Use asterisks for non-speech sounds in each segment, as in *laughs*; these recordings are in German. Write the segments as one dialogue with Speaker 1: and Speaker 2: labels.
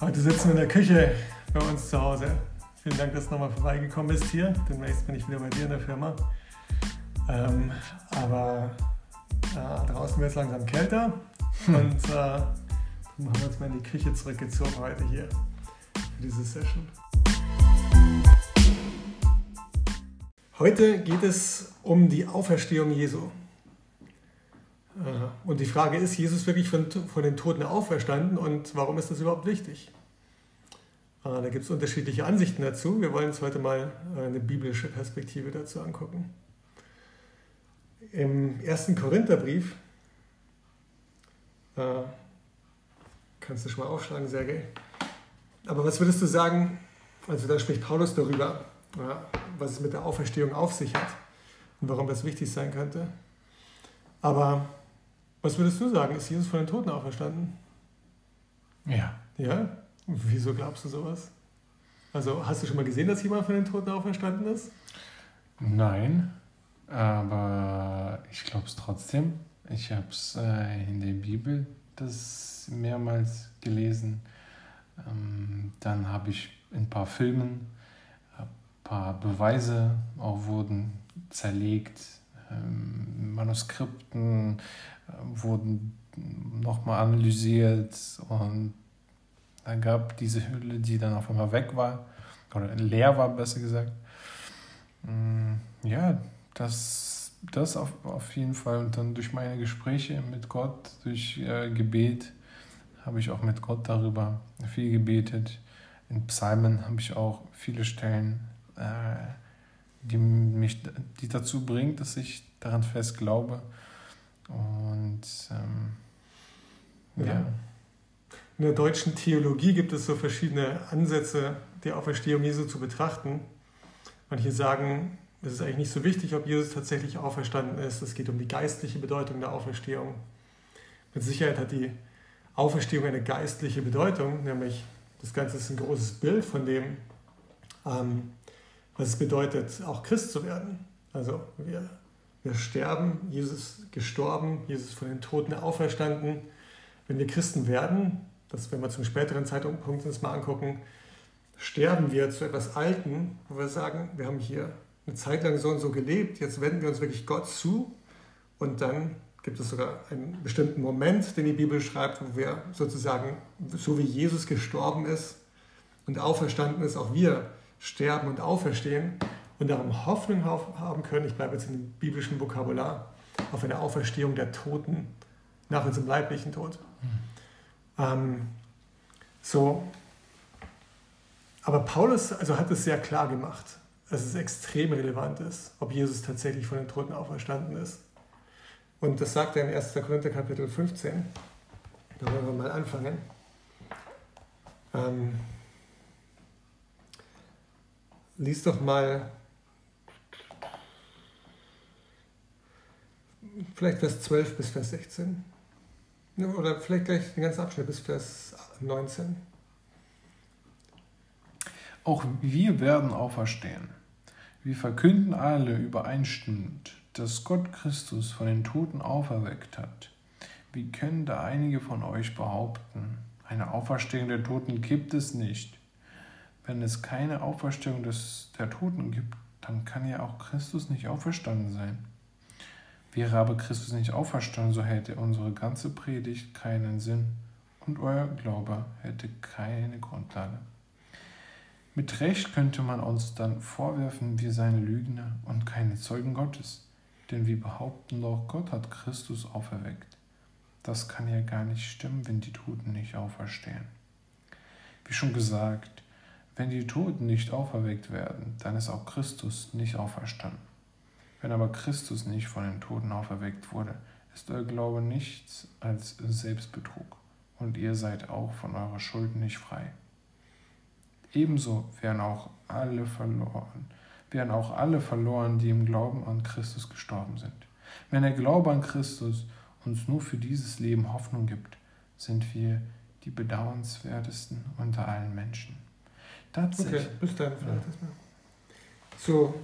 Speaker 1: Heute sitzen wir in der Küche bei uns zu Hause. Vielen Dank, dass du nochmal vorbeigekommen bist hier. Demnächst bin ich wieder bei dir in der Firma. Ähm, aber äh, draußen wird es langsam kälter *laughs* und äh, haben wir uns mal in die Küche zurückgezogen heute hier für diese Session. Heute geht es um die Auferstehung Jesu. Äh, und die Frage ist, Jesus wirklich von, von den Toten auferstanden und warum ist das überhaupt wichtig? Äh, da gibt es unterschiedliche Ansichten dazu. Wir wollen uns heute mal äh, eine biblische Perspektive dazu angucken. Im ersten Korintherbrief, äh, kannst du schon mal aufschlagen, Sergej. Aber was würdest du sagen, also da spricht Paulus darüber, ja, was es mit der Auferstehung auf sich hat und warum das wichtig sein könnte. Aber was würdest du sagen? Ist Jesus von den Toten auferstanden?
Speaker 2: Ja.
Speaker 1: Ja? Wieso glaubst du sowas? Also hast du schon mal gesehen, dass jemand von den Toten auferstanden ist?
Speaker 2: Nein, aber ich glaube es trotzdem. Ich habe es äh, in der Bibel das mehrmals gelesen. Ähm, dann habe ich in ein paar Filmen ein paar Beweise auch wurden zerlegt, ähm, Manuskripten äh, wurden nochmal analysiert und da gab diese Hülle, die dann auf einmal weg war, oder leer war, besser gesagt. Mm, ja, das, das auf, auf jeden Fall. Und dann durch meine Gespräche mit Gott, durch äh, Gebet, habe ich auch mit Gott darüber viel gebetet. In Psalmen habe ich auch viele Stellen, äh, die mich die dazu bringt, dass ich daran fest glaube. Und ähm, ja. ja.
Speaker 1: In der deutschen Theologie gibt es so verschiedene Ansätze, die Auferstehung Jesu zu betrachten. Manche sagen, es ist eigentlich nicht so wichtig, ob Jesus tatsächlich auferstanden ist. Es geht um die geistliche Bedeutung der Auferstehung. Mit Sicherheit hat die Auferstehung eine geistliche Bedeutung, nämlich das Ganze ist ein großes Bild von dem, ähm, was es bedeutet, auch Christ zu werden. Also wir, wir sterben, Jesus gestorben, Jesus von den Toten auferstanden. Wenn wir Christen werden, das, wenn wir zum späteren Zeitpunkt uns mal angucken, sterben wir zu etwas Alten, wo wir sagen, wir haben hier eine Zeit lang so und so gelebt, jetzt wenden wir uns wirklich Gott zu und dann gibt es sogar einen bestimmten Moment, den die Bibel schreibt, wo wir sozusagen, so wie Jesus gestorben ist und auferstanden ist, auch wir sterben und auferstehen und darum Hoffnung haben können, ich bleibe jetzt dem biblischen Vokabular, auf eine Auferstehung der Toten nach unserem leiblichen Tod. Mhm. Ähm, so, aber Paulus also hat es sehr klar gemacht, dass es extrem relevant ist, ob Jesus tatsächlich von den Toten auferstanden ist. Und das sagt er in 1. Korinther Kapitel 15. Da wollen wir mal anfangen. Ähm, lies doch mal vielleicht Vers 12 bis Vers 16. Oder vielleicht gleich den ganzen Abschnitt bis Vers 19.
Speaker 2: Auch wir werden auferstehen. Wir verkünden alle übereinstimmend, dass Gott Christus von den Toten auferweckt hat. Wie können da einige von euch behaupten, eine Auferstehung der Toten gibt es nicht? Wenn es keine Auferstehung des, der Toten gibt, dann kann ja auch Christus nicht auferstanden sein. Wäre aber Christus nicht auferstanden, so hätte unsere ganze Predigt keinen Sinn und euer Glaube hätte keine Grundlage. Mit Recht könnte man uns dann vorwerfen, wir seien Lügner und keine Zeugen Gottes. Denn wir behaupten doch, Gott hat Christus auferweckt. Das kann ja gar nicht stimmen, wenn die Toten nicht auferstehen. Wie schon gesagt, wenn die Toten nicht auferweckt werden, dann ist auch Christus nicht auferstanden. Wenn aber Christus nicht von den Toten auferweckt wurde, ist euer Glaube nichts als Selbstbetrug und ihr seid auch von eurer Schuld nicht frei. Ebenso werden auch alle verloren, werden auch alle verloren, die im Glauben an Christus gestorben sind. Wenn der Glaube an Christus uns nur für dieses Leben Hoffnung gibt, sind wir die bedauernswertesten unter allen Menschen.
Speaker 1: Tatsächlich. Okay, bis dann vielleicht ja. So,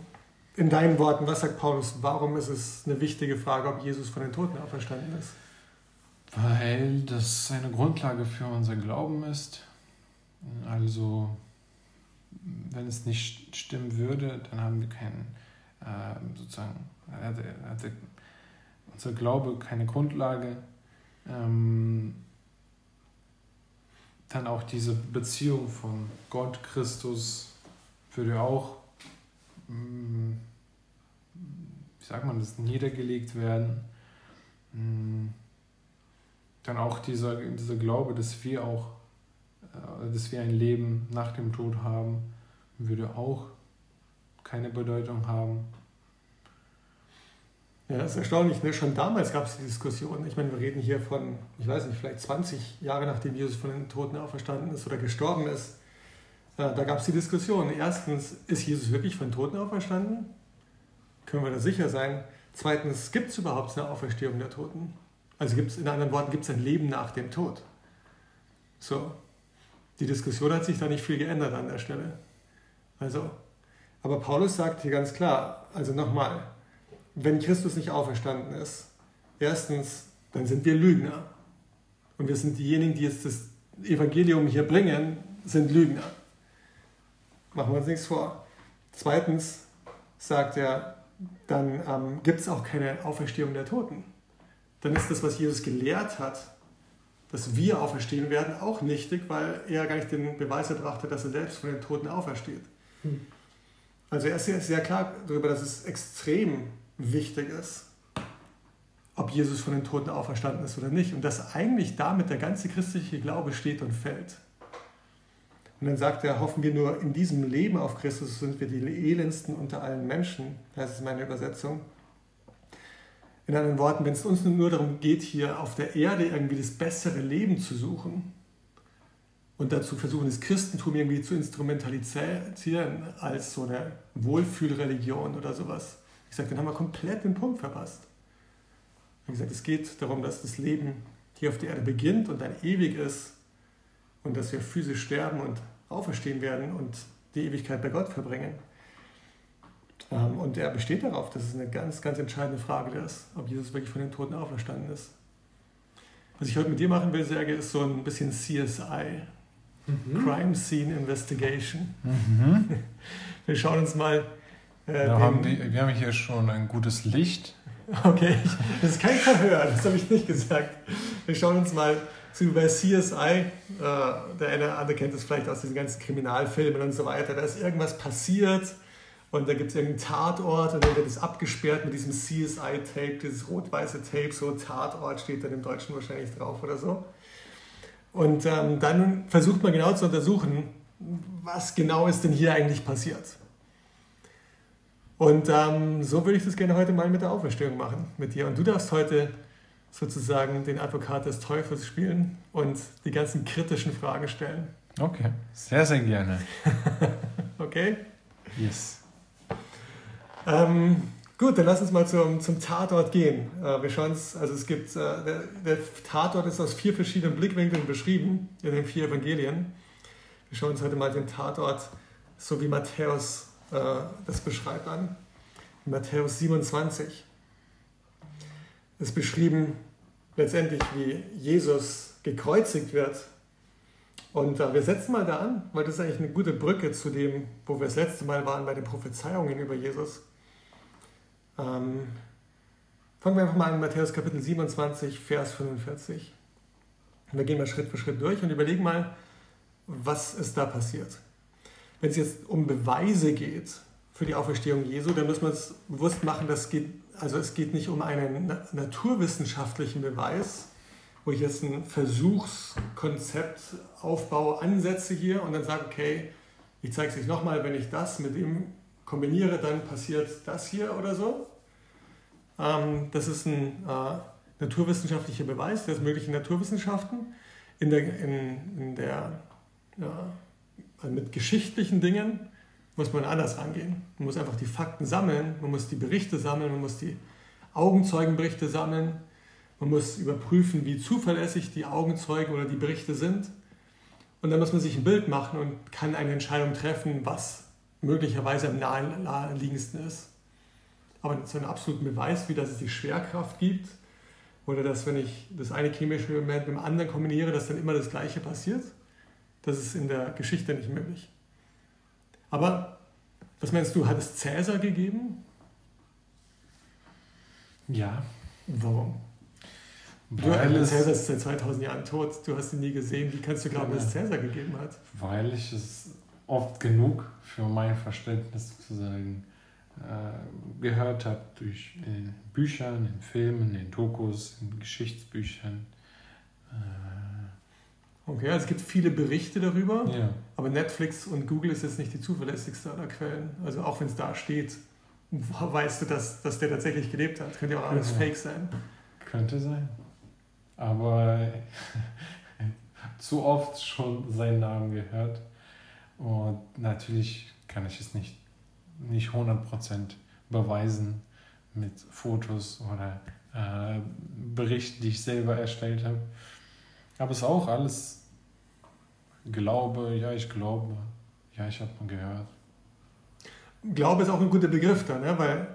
Speaker 1: in deinen Worten, was sagt Paulus? Warum ist es eine wichtige Frage, ob Jesus von den Toten auferstanden ist?
Speaker 2: Weil das eine Grundlage für unser Glauben ist. Also, wenn es nicht stimmen würde, dann haben wir keinen, äh, sozusagen, hatte, hatte unser Glaube keine Grundlage. Ähm, dann auch diese Beziehung von Gott, Christus, würde auch, wie sagt man das, niedergelegt werden. Mm, dann auch dieser, dieser Glaube, dass wir auch, äh, dass wir ein Leben nach dem Tod haben, würde auch keine Bedeutung haben.
Speaker 1: Ja, das ist erstaunlich. Ne? Schon damals gab es die Diskussion. Ich meine, wir reden hier von, ich weiß nicht, vielleicht 20 Jahre nachdem Jesus von den Toten auferstanden ist oder gestorben ist. Äh, da gab es die Diskussion. Erstens, ist Jesus wirklich von Toten auferstanden? Können wir da sicher sein? Zweitens, gibt es überhaupt eine Auferstehung der Toten? Also gibt es, in anderen Worten, gibt es ein Leben nach dem Tod? So. Die Diskussion hat sich da nicht viel geändert an der Stelle. Also, aber Paulus sagt hier ganz klar, also nochmal, wenn Christus nicht auferstanden ist, erstens, dann sind wir Lügner. Und wir sind diejenigen, die jetzt das Evangelium hier bringen, sind Lügner. Machen wir uns nichts vor. Zweitens sagt er, dann ähm, gibt es auch keine Auferstehung der Toten. Dann ist das, was Jesus gelehrt hat, dass wir auferstehen werden, auch nichtig, weil er gar nicht den Beweis erbrachte, dass er selbst von den Toten aufersteht. Hm. Also er ist sehr, sehr klar darüber, dass es extrem wichtig ist, ob Jesus von den Toten auferstanden ist oder nicht. Und dass eigentlich damit der ganze christliche Glaube steht und fällt. Und dann sagt er, hoffen wir nur in diesem Leben auf Christus, sind wir die elendsten unter allen Menschen. Das ist meine Übersetzung. In anderen Worten, wenn es uns nur darum geht, hier auf der Erde irgendwie das bessere Leben zu suchen und dazu versuchen, das Christentum irgendwie zu instrumentalisieren als so eine Wohlfühlreligion oder sowas, ich sage, dann haben wir komplett den Punkt verpasst. Wie gesagt, es geht darum, dass das Leben hier auf der Erde beginnt und dann ewig ist und dass wir physisch sterben und auferstehen werden und die Ewigkeit bei Gott verbringen. Ähm, und er besteht darauf, dass es eine ganz, ganz entscheidende Frage ist, ob Jesus wirklich von den Toten auferstanden ist. Was ich heute mit dir machen will, Serge, ist so ein bisschen CSI, mhm. Crime Scene Investigation. Mhm. *laughs* Wir schauen uns mal
Speaker 2: äh, haben die, wir haben hier schon ein gutes Licht.
Speaker 1: Okay, das ist kein Verhör, das habe ich nicht gesagt. Wir schauen uns mal zu bei CSI, äh, der eine andere kennt es vielleicht aus diesen ganzen Kriminalfilmen und so weiter. Da ist irgendwas passiert und da gibt es irgendeinen Tatort und dann wird es abgesperrt mit diesem CSI-Tape, dieses rot-weiße Tape, so Tatort steht dann im Deutschen wahrscheinlich drauf oder so. Und ähm, dann versucht man genau zu untersuchen, was genau ist denn hier eigentlich passiert. Und ähm, so würde ich das gerne heute mal mit der Auferstehung machen, mit dir. Und du darfst heute sozusagen den Advokat des Teufels spielen und die ganzen kritischen Fragen stellen.
Speaker 2: Okay, sehr, sehr gerne. *laughs*
Speaker 1: okay?
Speaker 2: Yes.
Speaker 1: Ähm, gut, dann lass uns mal zum, zum Tatort gehen. Äh, wir schauen uns, also es gibt, äh, der, der Tatort ist aus vier verschiedenen Blickwinkeln beschrieben, in den vier Evangelien. Wir schauen uns heute mal den Tatort, so wie Matthäus äh, das beschreibt an. Matthäus 27 ist beschrieben letztendlich, wie Jesus gekreuzigt wird. Und äh, wir setzen mal da an, weil das ist eigentlich eine gute Brücke zu dem, wo wir das letzte Mal waren bei den Prophezeiungen über Jesus. Ähm, fangen wir einfach mal an, Matthäus Kapitel 27, Vers 45. Und wir gehen mal Schritt für Schritt durch und überlegen mal, was ist da passiert. Wenn es jetzt um Beweise geht für die Auferstehung Jesu, dann muss man es bewusst machen, dass geht, also es geht nicht um einen naturwissenschaftlichen Beweis, wo ich jetzt ein Versuchskonzept aufbaue, ansetze hier und dann sage, okay, ich zeige es euch nochmal, wenn ich das mit dem kombiniere, dann passiert das hier oder so. Ähm, das ist ein äh, naturwissenschaftlicher Beweis der möglichen Naturwissenschaften. In der, in, in der ja, mit geschichtlichen Dingen muss man anders angehen. Man muss einfach die Fakten sammeln, man muss die Berichte sammeln, man muss die Augenzeugenberichte sammeln, man muss überprüfen, wie zuverlässig die Augenzeugen oder die Berichte sind. Und dann muss man sich ein Bild machen und kann eine Entscheidung treffen, was möglicherweise am naheliegendsten ist. Aber so einen absoluten Beweis, wie dass es die Schwerkraft gibt oder dass, wenn ich das eine chemische Element mit dem anderen kombiniere, dass dann immer das Gleiche passiert, Das ist in der Geschichte nicht möglich. Aber was meinst du, hat es Cäsar gegeben?
Speaker 2: Ja.
Speaker 1: Warum? Du, es, Cäsar ist seit 2000 Jahren tot, du hast ihn nie gesehen. Wie kannst du glauben, dass es Cäsar gegeben hat?
Speaker 2: Weil ich es oft genug für mein Verständnis sozusagen äh, gehört habe durch in äh, Büchern, in Filmen, in Dokus, in Geschichtsbüchern.
Speaker 1: Äh, okay, also es gibt viele Berichte darüber,
Speaker 2: ja.
Speaker 1: aber Netflix und Google ist jetzt nicht die zuverlässigste aller Quellen. Also auch wenn es da steht, weißt du, dass, dass der tatsächlich gelebt hat. Könnte ja auch alles ja. fake sein.
Speaker 2: Könnte sein. Aber *laughs* zu oft schon seinen Namen gehört. Und natürlich kann ich es nicht, nicht 100% beweisen mit Fotos oder äh, Berichten, die ich selber erstellt habe. Aber es ist auch alles Glaube, ja, ich glaube, ja, ich habe mal gehört.
Speaker 1: Glaube ist auch ein guter Begriff da, ne? weil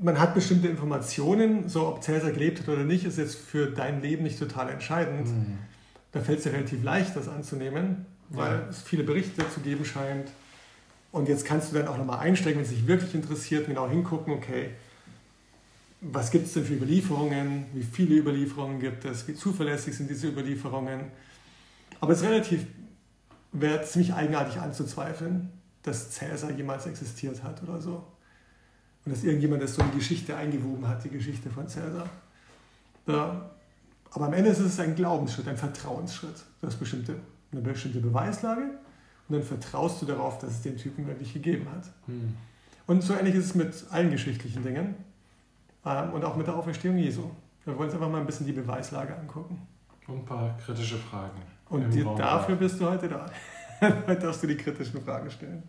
Speaker 1: man hat bestimmte Informationen, so ob Cäsar gelebt hat oder nicht, ist jetzt für dein Leben nicht total entscheidend. Mhm. Da fällt es dir relativ leicht, das anzunehmen, weil ja. es viele Berichte zu geben scheint. Und jetzt kannst du dann auch nochmal einsteigen, wenn es dich wirklich interessiert, genau hingucken, okay, was gibt es denn für Überlieferungen, wie viele Überlieferungen gibt es, wie zuverlässig sind diese Überlieferungen. Aber es ist relativ, wäre ziemlich eigenartig anzuzweifeln, dass Cäsar jemals existiert hat oder so. Und dass irgendjemand das so in die Geschichte eingewoben hat, die Geschichte von Cäsar. Ja. Aber am Ende ist es ein Glaubensschritt, ein Vertrauensschritt. Du hast bestimmte, eine bestimmte Beweislage und dann vertraust du darauf, dass es den Typen wirklich gegeben hat. Hm. Und so ähnlich ist es mit allen geschichtlichen Dingen und auch mit der Auferstehung Jesu. Wir wollen uns einfach mal ein bisschen die Beweislage angucken.
Speaker 2: Und ein paar kritische Fragen.
Speaker 1: Und die, dafür bist du heute da. *laughs* heute darfst du die kritischen Fragen stellen.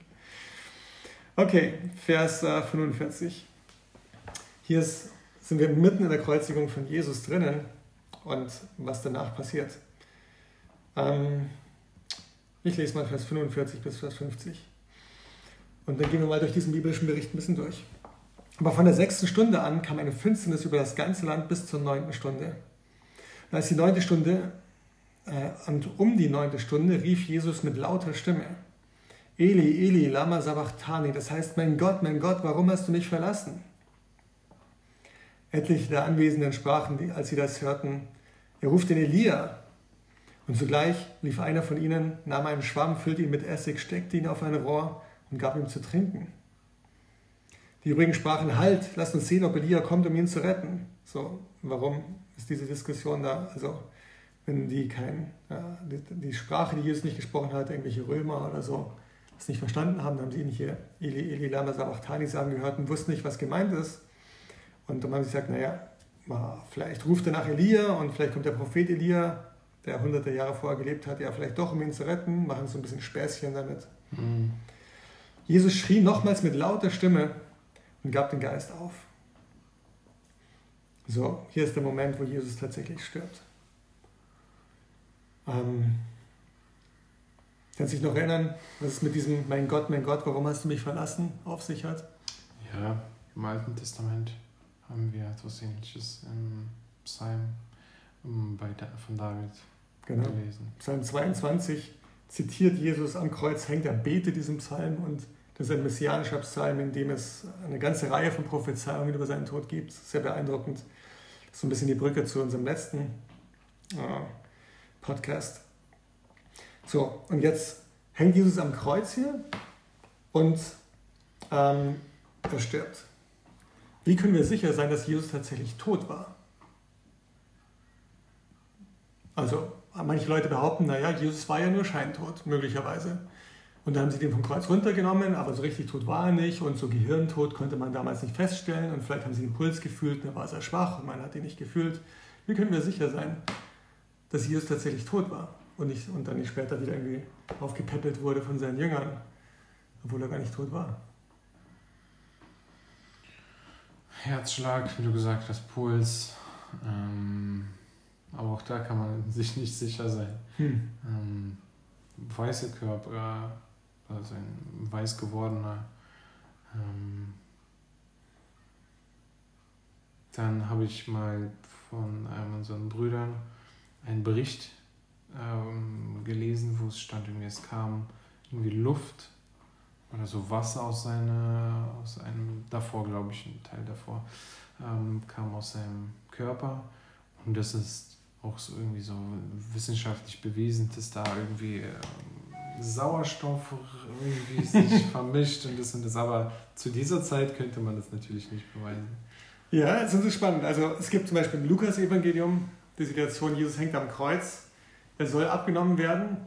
Speaker 1: Okay, Vers 45. Äh, Hier ist, sind wir mitten in der Kreuzigung von Jesus drinnen und was danach passiert. Ähm, ich lese mal Vers 45 bis Vers 50. Und dann gehen wir mal durch diesen biblischen Bericht ein bisschen durch. Aber von der sechsten Stunde an kam eine Finsternis über das ganze Land bis zur neunten Stunde. Und als die neunte Stunde äh, und um die neunte Stunde rief Jesus mit lauter Stimme, Eli, Eli, lama sabachthani, das heißt, mein Gott, mein Gott, warum hast du mich verlassen? Etliche der Anwesenden sprachen, als sie das hörten, er ruft den Elia. Und sogleich lief einer von ihnen, nahm einen Schwamm, füllte ihn mit Essig, steckte ihn auf ein Rohr und gab ihm zu trinken. Die übrigen sprachen, halt, lass uns sehen, ob Elia kommt, um ihn zu retten. So, warum ist diese Diskussion da? Also, wenn die kein, ja, die, die, Sprache, die Jesus nicht gesprochen hat, irgendwelche Römer oder so, das nicht verstanden haben, dann haben sie ihn hier Eli, Eli, Lama Sabachthani sagen gehört und wussten nicht, was gemeint ist. Und dann haben sie gesagt, naja, vielleicht ruft er nach Elia und vielleicht kommt der Prophet Elia, der hunderte Jahre vorher gelebt hat, ja, vielleicht doch, um ihn zu retten, machen so ein bisschen Späßchen damit. Mhm. Jesus schrie nochmals mit lauter Stimme und gab den Geist auf. So, hier ist der Moment, wo Jesus tatsächlich stirbt. Ähm, kannst du dich noch erinnern, was es mit diesem Mein Gott, mein Gott, warum hast du mich verlassen auf sich hat?
Speaker 2: Ja, im Alten Testament haben wir etwas Ähnliches im Psalm bei, von David genau. gelesen.
Speaker 1: Psalm 22 zitiert Jesus am Kreuz, hängt er, betet diesen Psalm und das ist ein messianischer Psalm, in dem es eine ganze Reihe von Prophezeiungen über seinen Tod gibt. Sehr beeindruckend. Das ist so ein bisschen die Brücke zu unserem letzten äh, Podcast. So, und jetzt hängt Jesus am Kreuz hier und ähm, er stirbt. Wie können wir sicher sein, dass Jesus tatsächlich tot war? Also, manche Leute behaupten, naja, Jesus war ja nur scheintot, möglicherweise. Und dann haben sie den vom Kreuz runtergenommen, aber so richtig tot war er nicht und so Gehirntod konnte man damals nicht feststellen und vielleicht haben sie den Puls gefühlt, dann war sehr schwach und man hat ihn nicht gefühlt. Wie können wir sicher sein, dass Jesus tatsächlich tot war und, nicht, und dann nicht später wieder irgendwie aufgepäppelt wurde von seinen Jüngern, obwohl er gar nicht tot war?
Speaker 2: Herzschlag, wie du gesagt hast, Puls. Ähm, aber auch da kann man *laughs* sich nicht sicher sein. Hm. Ähm, weiße Körper, also ein weiß gewordener. Ähm, dann habe ich mal von einem unserer Brüdern einen Bericht ähm, gelesen, wo es stand, irgendwie es kam irgendwie Luft oder so Wasser aus seiner, aus einem, davor glaube ich, ein Teil davor, ähm, kam aus seinem Körper. Und das ist auch so irgendwie so wissenschaftlich bewiesen, dass da irgendwie ähm, Sauerstoff irgendwie sich *laughs* vermischt und das und das. Aber zu dieser Zeit könnte man das natürlich nicht beweisen.
Speaker 1: Ja, das ist spannend. Also es gibt zum Beispiel im Lukas-Evangelium die Situation, Jesus hängt am Kreuz, er soll abgenommen werden.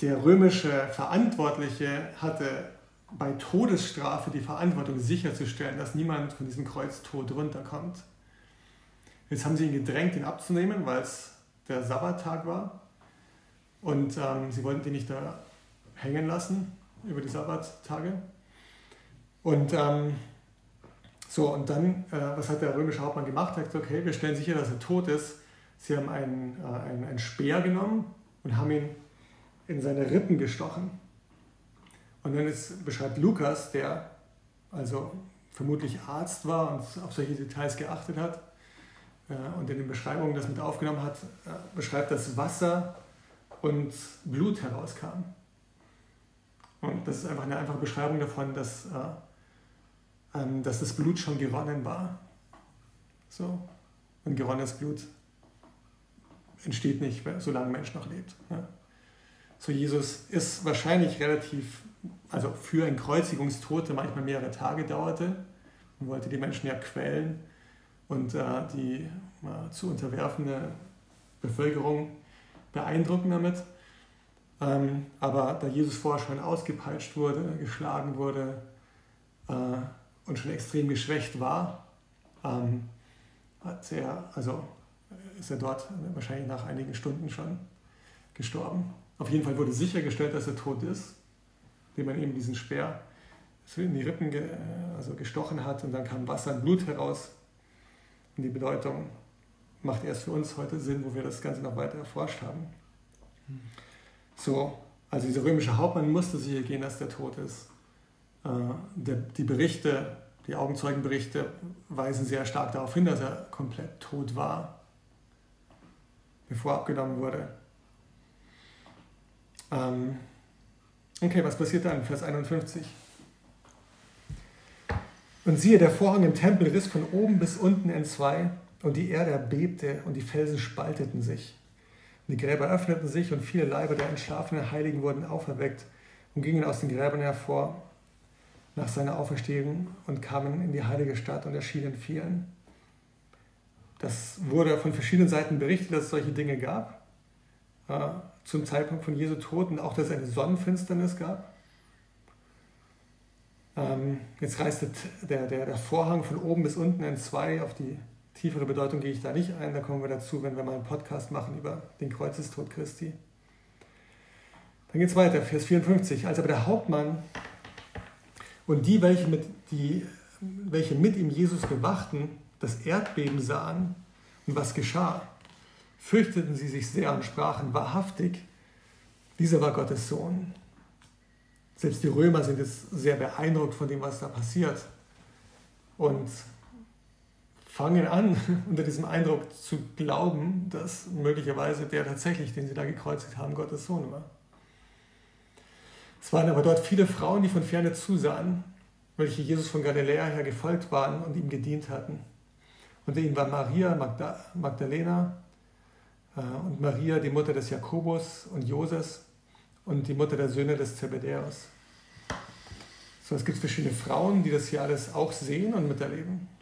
Speaker 1: Der römische Verantwortliche hatte bei Todesstrafe die Verantwortung sicherzustellen, dass niemand von diesem Kreuz tot runterkommt. Jetzt haben sie ihn gedrängt, ihn abzunehmen, weil es der Sabbattag war. Und ähm, sie wollten ihn nicht da hängen lassen über die Sabbattage. Und ähm, so, und dann, äh, was hat der römische Hauptmann gemacht? Er hat gesagt, okay, wir stellen sicher, dass er tot ist. Sie haben einen, äh, einen, einen Speer genommen und haben ihn in seine Rippen gestochen. Und dann ist, beschreibt Lukas, der also vermutlich Arzt war und auf solche Details geachtet hat äh, und in den Beschreibungen das mit aufgenommen hat, äh, beschreibt, dass Wasser und Blut herauskam. Und das ist einfach eine einfache Beschreibung davon, dass, äh, ähm, dass das Blut schon geronnen war. So. Und geronnenes Blut entsteht nicht, solange ein Mensch noch lebt. Ja. So, Jesus ist wahrscheinlich relativ also für ein Kreuzigungstod, manchmal mehrere Tage dauerte. Man wollte die Menschen ja quälen und äh, die äh, zu unterwerfende Bevölkerung beeindrucken damit. Ähm, aber da Jesus vorher schon ausgepeitscht wurde, geschlagen wurde äh, und schon extrem geschwächt war, ähm, hat er, also ist er dort wahrscheinlich nach einigen Stunden schon gestorben. Auf jeden Fall wurde sichergestellt, dass er tot ist indem man eben diesen Speer in die Rippen ge, also gestochen hat und dann kam Wasser und Blut heraus. Und die Bedeutung macht erst für uns heute Sinn, wo wir das Ganze noch weiter erforscht haben. So, also dieser römische Hauptmann musste sicher gehen, dass der tot ist. Äh, der, die Berichte, die Augenzeugenberichte weisen sehr stark darauf hin, dass er komplett tot war, bevor abgenommen wurde. Ähm, Okay, was passiert dann? Vers 51. Und siehe, der Vorhang im Tempel riss von oben bis unten in zwei, und die Erde erbebte, und die Felsen spalteten sich. Und die Gräber öffneten sich, und viele Leiber der entschlafenen Heiligen wurden auferweckt und gingen aus den Gräbern hervor nach seiner Auferstehung und kamen in die heilige Stadt und erschienen vielen. Das wurde von verschiedenen Seiten berichtet, dass es solche Dinge gab. Äh, zum Zeitpunkt von Jesu Tod und auch, dass es eine Sonnenfinsternis gab. Ähm, jetzt reißt der, der, der Vorhang von oben bis unten in zwei. Auf die tiefere Bedeutung gehe ich da nicht ein. Da kommen wir dazu, wenn wir mal einen Podcast machen über den Kreuzestod Christi. Dann geht es weiter, Vers 54. Als aber der Hauptmann und die welche, mit, die, welche mit ihm Jesus bewachten, das Erdbeben sahen und was geschah, fürchteten sie sich sehr und sprachen wahrhaftig, dieser war Gottes Sohn. Selbst die Römer sind jetzt sehr beeindruckt von dem, was da passiert und fangen an, *laughs* unter diesem Eindruck zu glauben, dass möglicherweise der tatsächlich, den sie da gekreuzigt haben, Gottes Sohn war. Es waren aber dort viele Frauen, die von ferne zusahen, welche Jesus von Galiläa her gefolgt waren und ihm gedient hatten. Unter ihnen war Maria Magdalena, äh, und Maria, die Mutter des Jakobus und Joses und die Mutter der Söhne des Zebedäus. So, es gibt verschiedene Frauen, die das hier alles auch sehen und miterleben.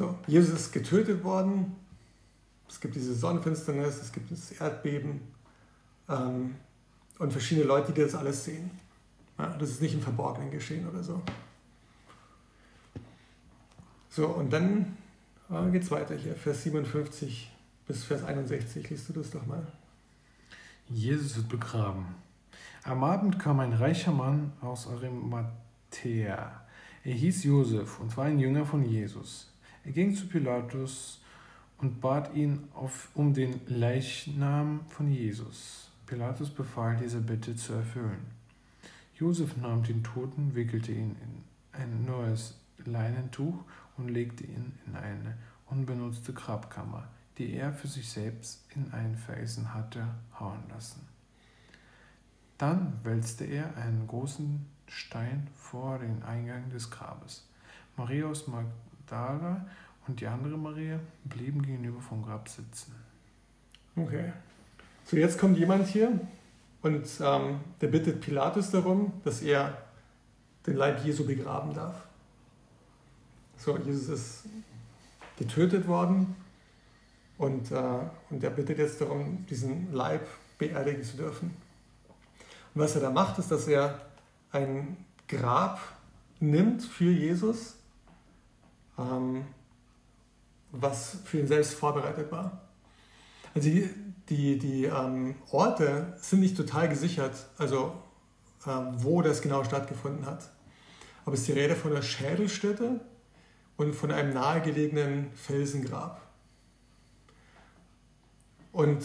Speaker 1: So, Jesus ist getötet worden. Es gibt diese Sonnenfinsternis, es gibt das Erdbeben ähm, und verschiedene Leute, die das alles sehen. Ja, das ist nicht im Verborgenen geschehen oder so. So, und dann Ah, Geht es weiter hier, Vers 57 bis Vers 61. Liest du das doch mal.
Speaker 2: Jesus wird begraben. Am Abend kam ein reicher Mann aus Arimathea. Er hieß Josef und war ein Jünger von Jesus. Er ging zu Pilatus und bat ihn auf, um den Leichnam von Jesus. Pilatus befahl, diese Bitte zu erfüllen. Josef nahm den Toten, wickelte ihn in ein neues Leinentuch und legte ihn in eine unbenutzte Grabkammer, die er für sich selbst in einen Felsen hatte hauen lassen. Dann wälzte er einen großen Stein vor den Eingang des Grabes. Maria Magdala und die andere Maria blieben gegenüber vom Grab sitzen.
Speaker 1: Okay. So, jetzt kommt jemand hier und ähm, der bittet Pilatus darum, dass er den Leib Jesu begraben darf. So, Jesus ist getötet worden und, äh, und er bittet jetzt darum, diesen Leib beerdigen zu dürfen. Und was er da macht, ist, dass er ein Grab nimmt für Jesus, ähm, was für ihn selbst vorbereitet war. Also die, die, die ähm, Orte sind nicht total gesichert, also ähm, wo das genau stattgefunden hat. Aber es ist die Rede von der Schädelstätte und von einem nahegelegenen Felsengrab. Und,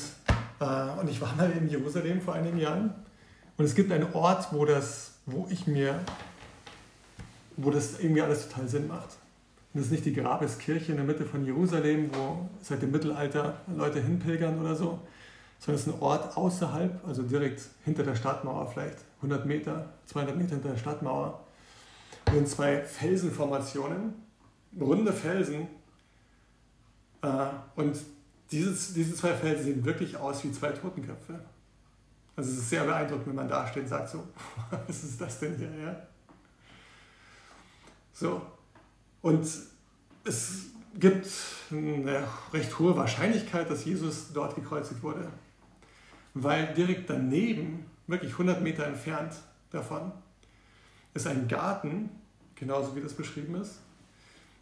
Speaker 1: äh, und ich war mal in Jerusalem vor einigen Jahren und es gibt einen Ort, wo, das, wo ich mir, wo das irgendwie alles total Sinn macht. Und das ist nicht die Grabeskirche in der Mitte von Jerusalem, wo seit dem Mittelalter Leute hinpilgern oder so, sondern es ist ein Ort außerhalb, also direkt hinter der Stadtmauer, vielleicht 100 Meter, 200 Meter hinter der Stadtmauer. Und sind zwei Felsenformationen, runde Felsen. Äh, und dieses, diese zwei Felsen sehen wirklich aus wie zwei Totenköpfe. Also es ist sehr beeindruckend, wenn man da steht und sagt so, *laughs* was ist das denn hier? Ja? So, und es gibt eine recht hohe Wahrscheinlichkeit, dass Jesus dort gekreuzigt wurde, weil direkt daneben, wirklich 100 Meter entfernt davon, ist ein Garten, genauso wie das beschrieben ist.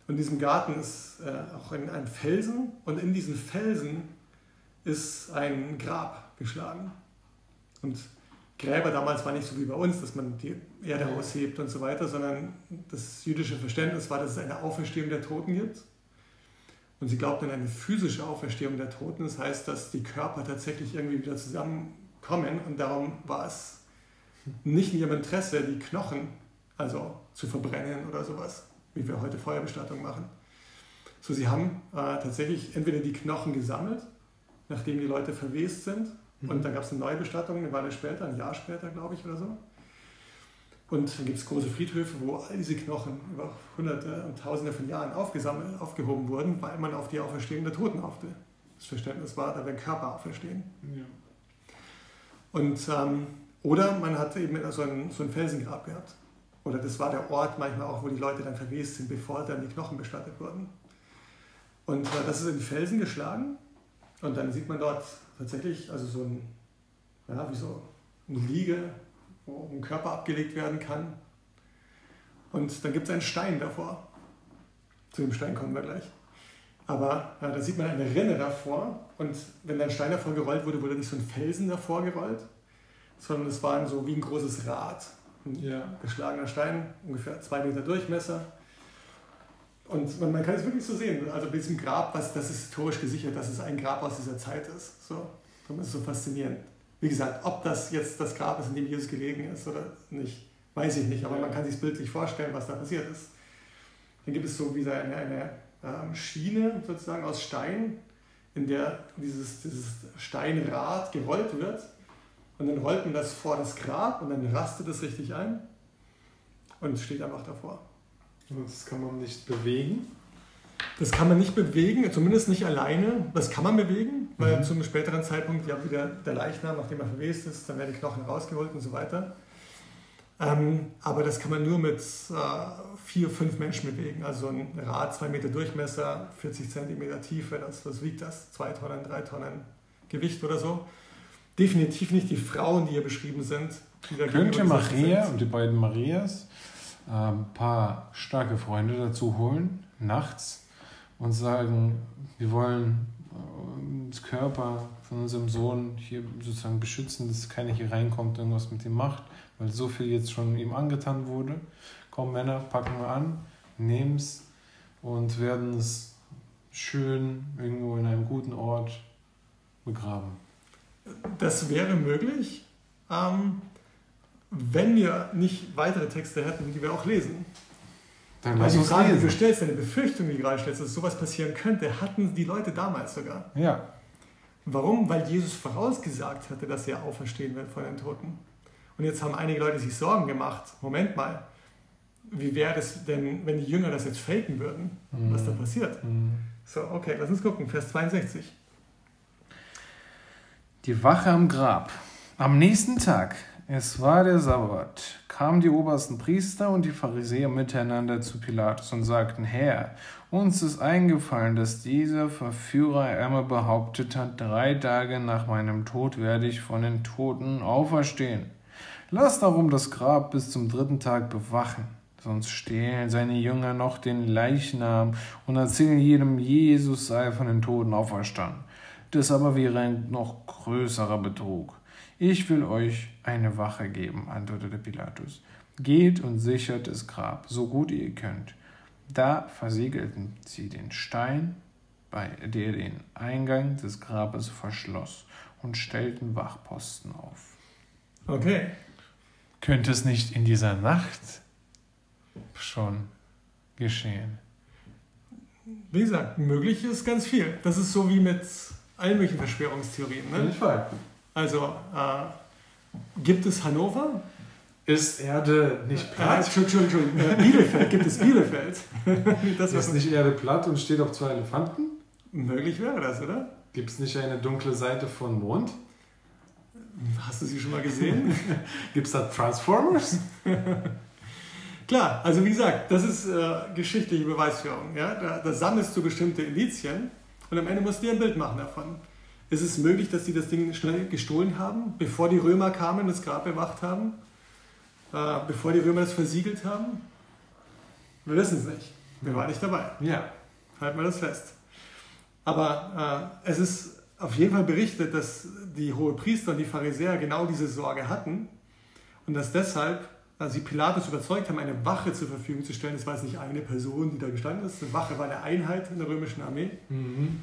Speaker 1: Und in diesem Garten ist äh, auch ein, ein Felsen und in diesen Felsen ist ein Grab geschlagen. Und Gräber damals war nicht so wie bei uns, dass man die Erde aushebt und so weiter, sondern das jüdische Verständnis war, dass es eine Auferstehung der Toten gibt. Und sie glaubten an eine physische Auferstehung der Toten. Das heißt, dass die Körper tatsächlich irgendwie wieder zusammenkommen. Und darum war es nicht in ihrem Interesse, die Knochen also zu verbrennen oder sowas, wie wir heute Feuerbestattung machen. So, sie haben äh, tatsächlich entweder die Knochen gesammelt, nachdem die Leute verwest sind, und dann gab es eine neue Bestattung, eine Weile später, ein Jahr später, glaube ich, oder so. Und dann gibt es große Friedhöfe, wo all diese Knochen über Hunderte und Tausende von Jahren aufgesammelt, aufgehoben wurden, weil man auf die Auferstehung der Toten hoffte. Das Verständnis war, da werden Körper auferstehen. Ja. Und, ähm, oder man hat eben so ein, so ein Felsengrab gehabt. Oder das war der Ort manchmal auch, wo die Leute dann verwest sind, bevor dann die Knochen bestattet wurden. Und äh, das ist in Felsen geschlagen. Und dann sieht man dort tatsächlich, also so ein, ja, wie so eine Liege, wo ein Körper abgelegt werden kann. Und dann gibt es einen Stein davor. Zu dem Stein kommen wir gleich. Aber ja, da sieht man eine Rinne davor und wenn ein Stein davor gerollt wurde, wurde nicht so ein Felsen davor gerollt, sondern es war so wie ein großes Rad. Ein ja. geschlagener Stein, ungefähr zwei Meter Durchmesser. Und man, man kann es wirklich so sehen. Also bei diesem Grab, was, das ist historisch gesichert, dass es ein Grab aus dieser Zeit ist. So, darum ist es so faszinierend. Wie gesagt, ob das jetzt das Grab ist, in dem Jesus gelegen ist oder nicht, weiß ich nicht. Aber man kann sich bildlich vorstellen, was da passiert ist. Dann gibt es so wieder eine, eine ähm, Schiene sozusagen aus Stein, in der dieses, dieses Steinrad gerollt wird. Und dann rollt man das vor das Grab und dann rastet es richtig ein und steht einfach davor.
Speaker 2: Das kann man nicht bewegen.
Speaker 1: Das kann man nicht bewegen, zumindest nicht alleine. Das kann man bewegen, weil mhm. zu einem späteren Zeitpunkt ja wieder der Leichnam, nachdem er verwest ist, dann werden die Knochen rausgeholt und so weiter. Ähm, aber das kann man nur mit äh, vier, fünf Menschen bewegen. Also ein Rad, zwei Meter Durchmesser, 40 Zentimeter Tiefe, das, was wiegt das? Zwei Tonnen, drei Tonnen Gewicht oder so. Definitiv nicht die Frauen, die hier beschrieben sind.
Speaker 2: Könnte Maria und die beiden Marias ein paar starke Freunde dazu holen, nachts, und sagen, wir wollen äh, das Körper von unserem Sohn hier sozusagen beschützen, dass keiner hier reinkommt und was mit ihm macht, weil so viel jetzt schon ihm angetan wurde. Komm, Männer, packen wir an, nehmen es und werden es schön irgendwo in einem guten Ort begraben.
Speaker 1: Das wäre möglich. Ähm, wenn wir nicht weitere Texte hätten, die wir auch lesen.
Speaker 2: Dann
Speaker 1: Weil die Frage, die du stellst, deine Befürchtung, die du gerade stellst, dass sowas passieren könnte, hatten die Leute damals sogar.
Speaker 2: Ja.
Speaker 1: Warum? Weil Jesus vorausgesagt hatte, dass er auferstehen wird von den Toten. Und jetzt haben einige Leute sich Sorgen gemacht. Moment mal, wie wäre es denn, wenn die Jünger das jetzt faken würden? Was da passiert?
Speaker 2: Mhm.
Speaker 1: So, okay, lass uns gucken. Vers 62.
Speaker 2: Die Wache am Grab. Am nächsten Tag, es war der Sabbat, kamen die obersten Priester und die Pharisäer miteinander zu Pilatus und sagten, Herr, uns ist eingefallen, dass dieser Verführer einmal behauptet hat, drei Tage nach meinem Tod werde ich von den Toten auferstehen. Lass darum das Grab bis zum dritten Tag bewachen, sonst stehlen seine Jünger noch den Leichnam und erzählen jedem, Jesus sei von den Toten auferstanden. Das aber wäre ein noch größerer Betrug. Ich will euch eine Wache geben, antwortete Pilatus. Geht und sichert das Grab, so gut ihr könnt. Da versiegelten sie den Stein, bei der den Eingang des Grabes verschloss, und stellten Wachposten auf.
Speaker 1: Okay,
Speaker 2: Könnte es nicht in dieser Nacht schon geschehen?
Speaker 1: wie gesagt, möglich ist ganz viel. Das ist so wie mit allen möglichen Verschwörungstheorien. Ne?
Speaker 2: Fall.
Speaker 1: Also, äh, gibt es Hannover?
Speaker 2: Ist Erde nicht
Speaker 1: Äh,
Speaker 2: platt?
Speaker 1: Entschuldigung, Entschuldigung, äh, Bielefeld. Gibt es Bielefeld? *laughs* das
Speaker 2: Ist nicht Erde platt und steht auf zwei Elefanten?
Speaker 1: möglich wäre das, oder?
Speaker 2: Gibt es nicht eine dunkle Seite von Mond?
Speaker 1: Hast du sie schon mal gesehen? *laughs*
Speaker 2: Gibt es da Transformers? *laughs*
Speaker 1: Klar, also wie gesagt, das ist äh, geschichtliche Beweisführung. Ja? Da, da sammelst du bestimmte Indizien und am Ende musst du dir ein Bild machen davon. Ist es möglich, dass die das Ding schnell gestohlen haben, bevor die Römer kamen und das Grab bewacht haben? Äh, bevor die Römer das versiegelt haben? Wir wissen es nicht. Wir waren nicht dabei.
Speaker 2: Ja.
Speaker 1: Halten wir das fest. Aber äh, es ist auf jeden Fall berichtet, dass die Hohepriester und die Pharisäer genau diese Sorge hatten und dass deshalb äh, sie Pilatus überzeugt haben, eine Wache zur Verfügung zu stellen. Das war jetzt nicht eine Person, die da gestanden ist. Eine Wache war eine Einheit in der römischen Armee,
Speaker 2: Mhm.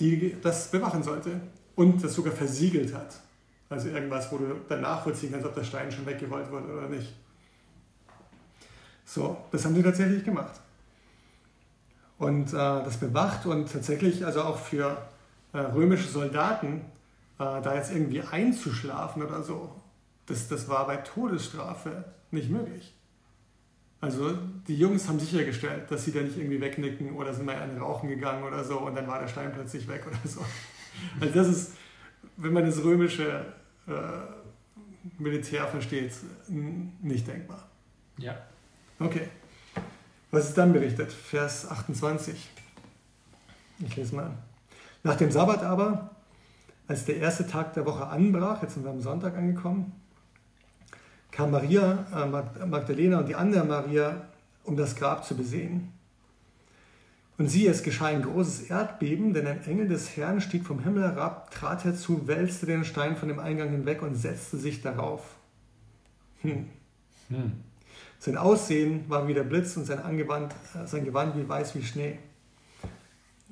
Speaker 1: Die das bewachen sollte und das sogar versiegelt hat. Also irgendwas, wo du dann nachvollziehen kannst, ob der Stein schon weggerollt wurde oder nicht. So, das haben sie tatsächlich gemacht. Und äh, das bewacht und tatsächlich, also auch für äh, römische Soldaten, äh, da jetzt irgendwie einzuschlafen oder so, das, das war bei Todesstrafe nicht möglich. Also die Jungs haben sichergestellt, dass sie da nicht irgendwie wegnicken oder sind mal einen rauchen gegangen oder so und dann war der Stein plötzlich weg oder so. *laughs* Also das ist, wenn man das römische äh, Militär versteht, nicht denkbar.
Speaker 2: Ja.
Speaker 1: Okay. Was ist dann berichtet? Vers 28. Ich lese mal. Nach dem Sabbat aber, als der erste Tag der Woche anbrach, jetzt sind wir am Sonntag angekommen, kam Maria, äh, Mag- Magdalena und die andere Maria, um das Grab zu besehen. Und siehe, es geschah ein großes Erdbeben, denn ein Engel des Herrn stieg vom Himmel herab, trat herzu, wälzte den Stein von dem Eingang hinweg und setzte sich darauf. Hm.
Speaker 2: Hm.
Speaker 1: Sein Aussehen war wie der Blitz und sein, Angewand, äh, sein Gewand wie weiß wie Schnee.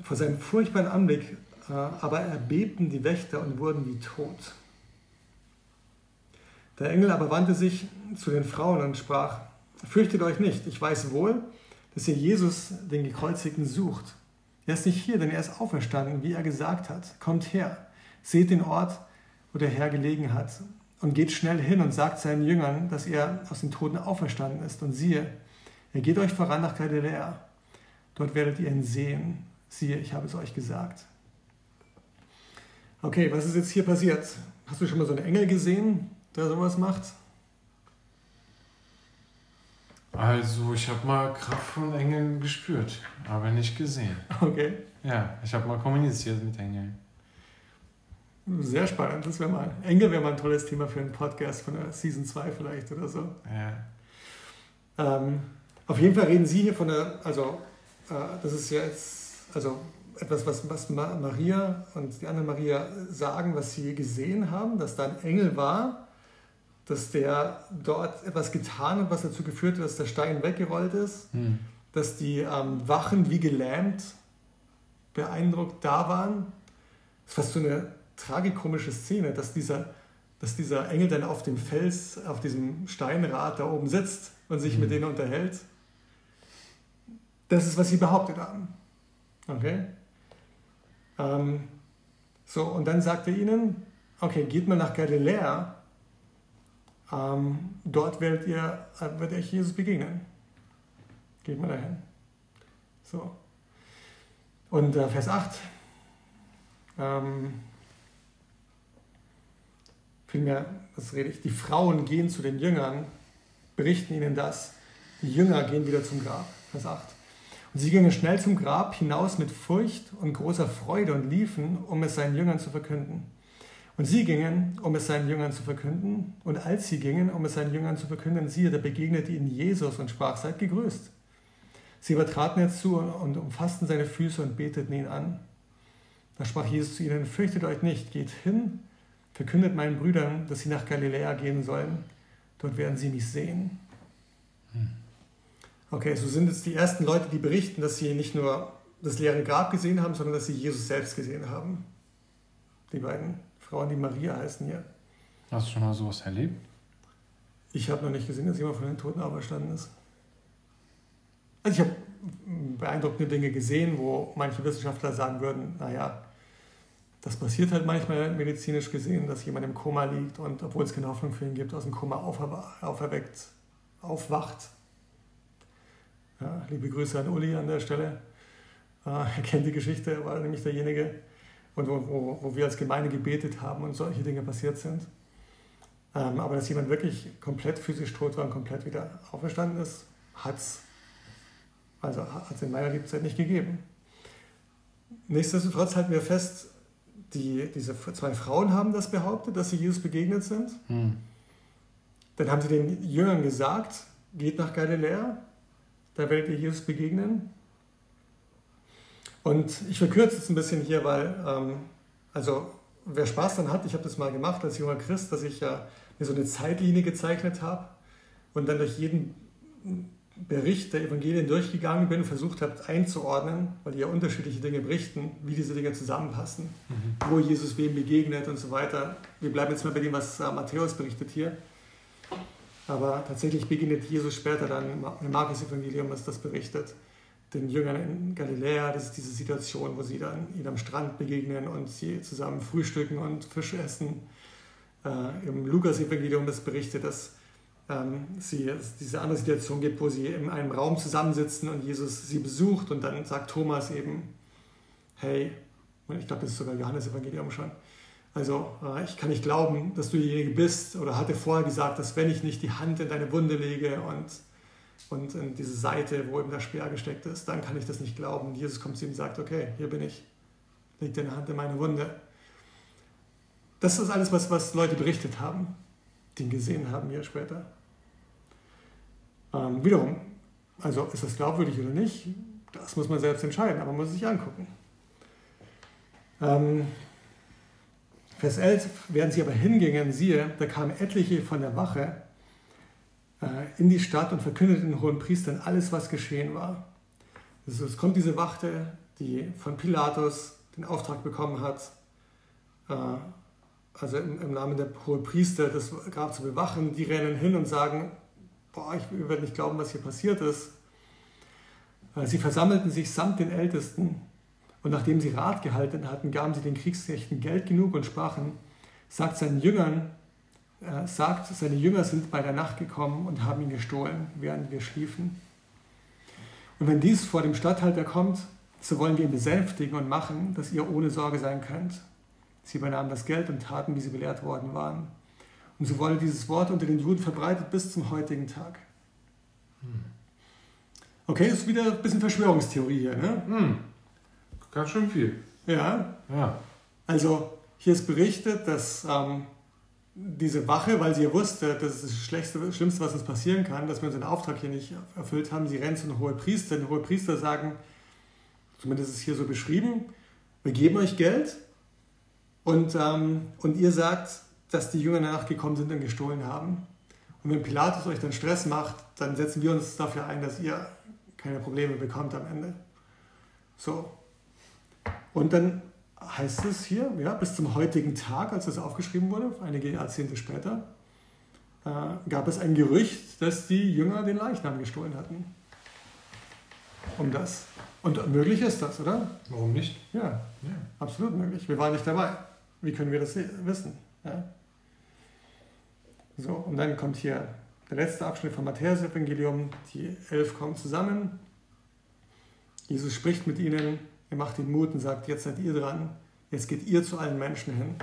Speaker 1: Vor seinem furchtbaren Anblick äh, aber erbebten die Wächter und wurden wie tot. Der Engel aber wandte sich zu den Frauen und sprach, fürchtet euch nicht, ich weiß wohl, dass ihr Jesus, den Gekreuzigten, sucht. Er ist nicht hier, denn er ist auferstanden, wie er gesagt hat. Kommt her, seht den Ort, wo der Herr gelegen hat, und geht schnell hin und sagt seinen Jüngern, dass er aus den Toten auferstanden ist. Und siehe, er geht euch voran nach Galiläa. Dort werdet ihr ihn sehen. Siehe, ich habe es euch gesagt. Okay, was ist jetzt hier passiert? Hast du schon mal so einen Engel gesehen, der sowas macht?
Speaker 2: Also, ich habe mal Kraft von Engeln gespürt, aber nicht gesehen.
Speaker 1: Okay,
Speaker 2: Ja, ich habe mal kommuniziert mit Engeln.
Speaker 1: sehr spannend. Das wäre mal, Engel wäre mal ein tolles Thema für einen Podcast von der Season 2 vielleicht oder so.
Speaker 2: Ja.
Speaker 1: Ähm, auf jeden Fall reden Sie hier von der, also äh, das ist ja jetzt, also etwas, was, was Ma Maria und die andere Maria sagen, was sie gesehen haben, dass da ein Engel war, dass der dort etwas getan hat, was dazu geführt hat, dass der Stein weggerollt ist,
Speaker 2: Hm.
Speaker 1: dass die ähm, Wachen wie gelähmt, beeindruckt da waren. Das ist fast so eine tragikomische Szene, dass dieser, dass dieser Engel dann auf dem Fels, auf diesem Steinrad da oben sitzt und sich
Speaker 2: Mhm.
Speaker 1: mit denen unterhält. Das ist, was sie behauptet haben. Okay? Ähm, so, und dann sagt er ihnen, okay, geht mal nach Galiläa, ähm, dort werdet ihr, äh, wird euch Jesus begegnen. Geht mal dahin. So. Und äh, Vers 8. Ähm, vielmehr, was rede ich? Die Frauen gehen zu den Jüngern, berichten ihnen das. Die Jünger gehen wieder zum Grab. Vers 8. Und sie gingen schnell zum Grab hinaus mit Furcht und großer Freude und liefen, um es seinen Jüngern zu verkünden. Und sie gingen, um es seinen Jüngern zu verkünden. Und als sie gingen, um es seinen Jüngern zu verkünden, siehe, da begegnete ihnen Jesus und sprach, seid gegrüßt. Sie übertraten jetzt zu und umfassten seine Füße und beteten ihn an. Da sprach Jesus zu ihnen, fürchtet euch nicht, geht hin, verkündet meinen Brüdern, dass sie nach Galiläa gehen sollen. Dort werden sie mich sehen. Hm. Okay, so sind jetzt die ersten Leute, die berichten, dass sie nicht nur das leere Grab gesehen haben, sondern dass sie Jesus selbst gesehen haben. Die beiden Frauen, die Maria heißen hier.
Speaker 2: Hast du schon mal sowas erlebt?
Speaker 1: Ich habe noch nicht gesehen, dass jemand von den Toten auferstanden ist. Also ich habe beeindruckende Dinge gesehen, wo manche Wissenschaftler sagen würden, naja, das passiert halt manchmal medizinisch gesehen, dass jemand im Koma liegt und obwohl es keine Hoffnung für ihn gibt, aus dem Koma auferweckt, aufwacht ja, liebe Grüße an Uli an der Stelle. Äh, er kennt die Geschichte, er war nämlich derjenige, und wo, wo, wo, wir als Gemeinde gebetet haben und solche Dinge passiert sind. Ähm, aber dass jemand wirklich komplett physisch tot war und komplett wieder auferstanden ist, hat es also hat's in meiner Lebzeit nicht gegeben. Nichtsdestotrotz halten wir fest, die, diese zwei Frauen haben das behauptet, dass sie Jesus begegnet sind. Hm. Dann haben sie den Jüngern gesagt, geht nach Galiläa. Da werdet ihr Jesus begegnen. Und ich verkürze es ein bisschen hier, weil, ähm, also wer Spaß dann hat, ich habe das mal gemacht als junger Christ, dass ich ja mir so eine Zeitlinie gezeichnet habe und dann durch jeden Bericht der Evangelien durchgegangen bin und versucht habe einzuordnen, weil die ja unterschiedliche Dinge berichten, wie diese Dinge zusammenpassen, mhm. wo Jesus wem begegnet und so weiter. Wir bleiben jetzt mal bei dem, was äh, Matthäus berichtet hier. Aber tatsächlich begegnet Jesus später dann im Markus-Evangelium, was das berichtet, den Jüngern in Galiläa. Das ist diese Situation, wo sie dann ihn am Strand begegnen und sie zusammen frühstücken und Fisch essen. Äh, Im Lukas-Evangelium ist berichtet, dass ähm, sie, es diese andere Situation gibt, wo sie in einem Raum zusammensitzen und Jesus sie besucht und dann sagt Thomas eben, hey, ich glaube, das ist sogar Johannes-Evangelium schon, also äh, ich kann nicht glauben, dass du diejenige bist oder hatte vorher gesagt, dass wenn ich nicht die Hand in deine Wunde lege und, und in diese Seite, wo eben der Speer gesteckt ist, dann kann ich das nicht glauben. Jesus kommt zu ihm und sagt, okay, hier bin ich, leg deine Hand in meine Wunde. Das ist alles, was, was Leute berichtet haben, die ihn gesehen haben hier später. Ähm, wiederum, also ist das glaubwürdig oder nicht, das muss man selbst entscheiden, aber man muss sich angucken. Ähm, Vers 11, während sie aber hingingen, siehe, da kamen etliche von der Wache in die Stadt und verkündeten den hohen Priestern alles, was geschehen war. Also es kommt diese Wachte, die von Pilatus den Auftrag bekommen hat, äh, also im, Namen der hohen Priester das Grab zu bewachen. Die rennen hin und sagen, boah, ich werde nicht glauben, was hier passiert ist. Äh, sie versammelten sich samt den Ältesten und nachdem sie Rat gehalten hatten, gaben sie den Kriegsknechten Geld genug und sprachen, sagt seinen Jüngern, äh, sagt, seine Jünger sind bei der Nacht gekommen und haben ihn gestohlen, während wir schliefen. Und wenn dies vor dem Statthalter kommt, so wollen wir ihn besänftigen und machen, dass ihr ohne Sorge sein könnt. Sie übernahmen das Geld und taten, wie sie belehrt worden waren. Und so wurde dieses Wort unter den Juden verbreitet bis zum heutigen Tag. Hm. Okay, das ist wieder ein bisschen Verschwörungstheorie hier. Ne? Hm.
Speaker 2: Ganz schön viel.
Speaker 1: Ja. ja. Also hier ist berichtet, dass ähm, diese Wache, weil sie ja wusste, das ist das Schlechteste, Schlimmste, was uns passieren kann, dass wir unseren Auftrag hier nicht erfüllt haben, sie rennt zu einem hohen Priester. Die hohe Priester sagen, zumindest ist es hier so beschrieben, wir geben euch Geld und, ähm, und ihr sagt, dass die Jünger danach gekommen sind und gestohlen haben. Und wenn Pilatus euch dann Stress macht, dann setzen wir uns dafür ein, dass ihr keine Probleme bekommt am Ende. So, und dann heißt es hier, ja, bis zum heutigen Tag, als das aufgeschrieben wurde, einige Jahrzehnte später, äh, gab es ein Gerücht, dass die Jünger den Leichnam gestohlen hatten. um das. Und möglich ist das, oder?
Speaker 2: Warum nicht?
Speaker 1: Ja, ja. absolut möglich. Wir waren nicht dabei. Wie können wir das wissen? Ja. So, und dann kommt hier der letzte Abschnitt vom Matthäus-Evangelium. Die elf kommen zusammen. Jesus spricht mit ihnen, er macht ihnen Mut und sagt, jetzt seid ihr dran, jetzt geht ihr zu allen Menschen hin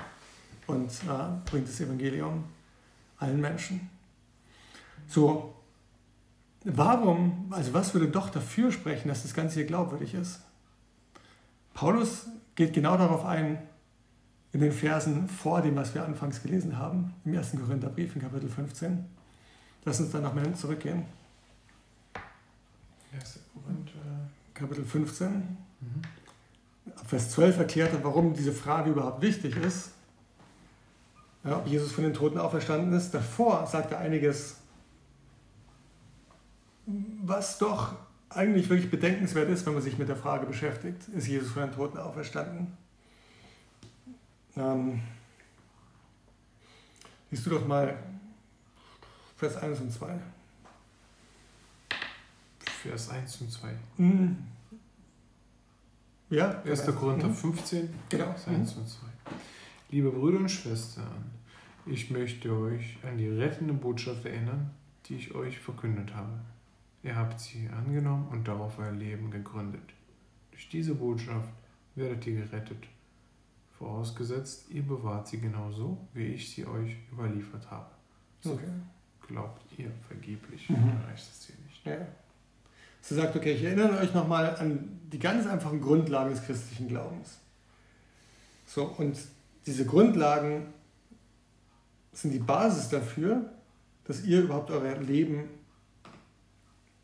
Speaker 1: und äh, bringt das Evangelium allen Menschen. So, warum, also was würde doch dafür sprechen, dass das Ganze hier glaubwürdig ist? Paulus geht genau darauf ein, in den Versen vor dem, was wir anfangs gelesen haben, im 1. Korintherbrief in Kapitel 15. Lass uns dann noch mal zurückgehen. 1. Korinther. Kapitel 15. Mhm. Vers 12 erklärt er, warum diese Frage überhaupt wichtig ist. Ja, ob Jesus von den Toten auferstanden ist. Davor sagt er einiges, was doch eigentlich wirklich bedenkenswert ist, wenn man sich mit der Frage beschäftigt, ist Jesus von den Toten auferstanden? Ähm, liest du doch mal Vers 1 und 2.
Speaker 2: Vers 1 und 2.
Speaker 1: Mhm. Ja.
Speaker 2: 1. Korinther 15, mhm. genau. Vers 1 mhm. und 2. Liebe Brüder und Schwestern, ich möchte euch an die rettende Botschaft erinnern, die ich euch verkündet habe. Ihr habt sie angenommen und darauf euer Leben gegründet. Durch diese Botschaft werdet ihr gerettet, vorausgesetzt, ihr bewahrt sie genauso, wie ich sie euch überliefert habe. So okay. glaubt ihr vergeblich, mhm. dann reicht das Ziel nicht.
Speaker 1: Ja. Sie sagt, okay, ich erinnere euch nochmal an die ganz einfachen Grundlagen des christlichen Glaubens. So, und diese Grundlagen sind die Basis dafür, dass ihr überhaupt euer Leben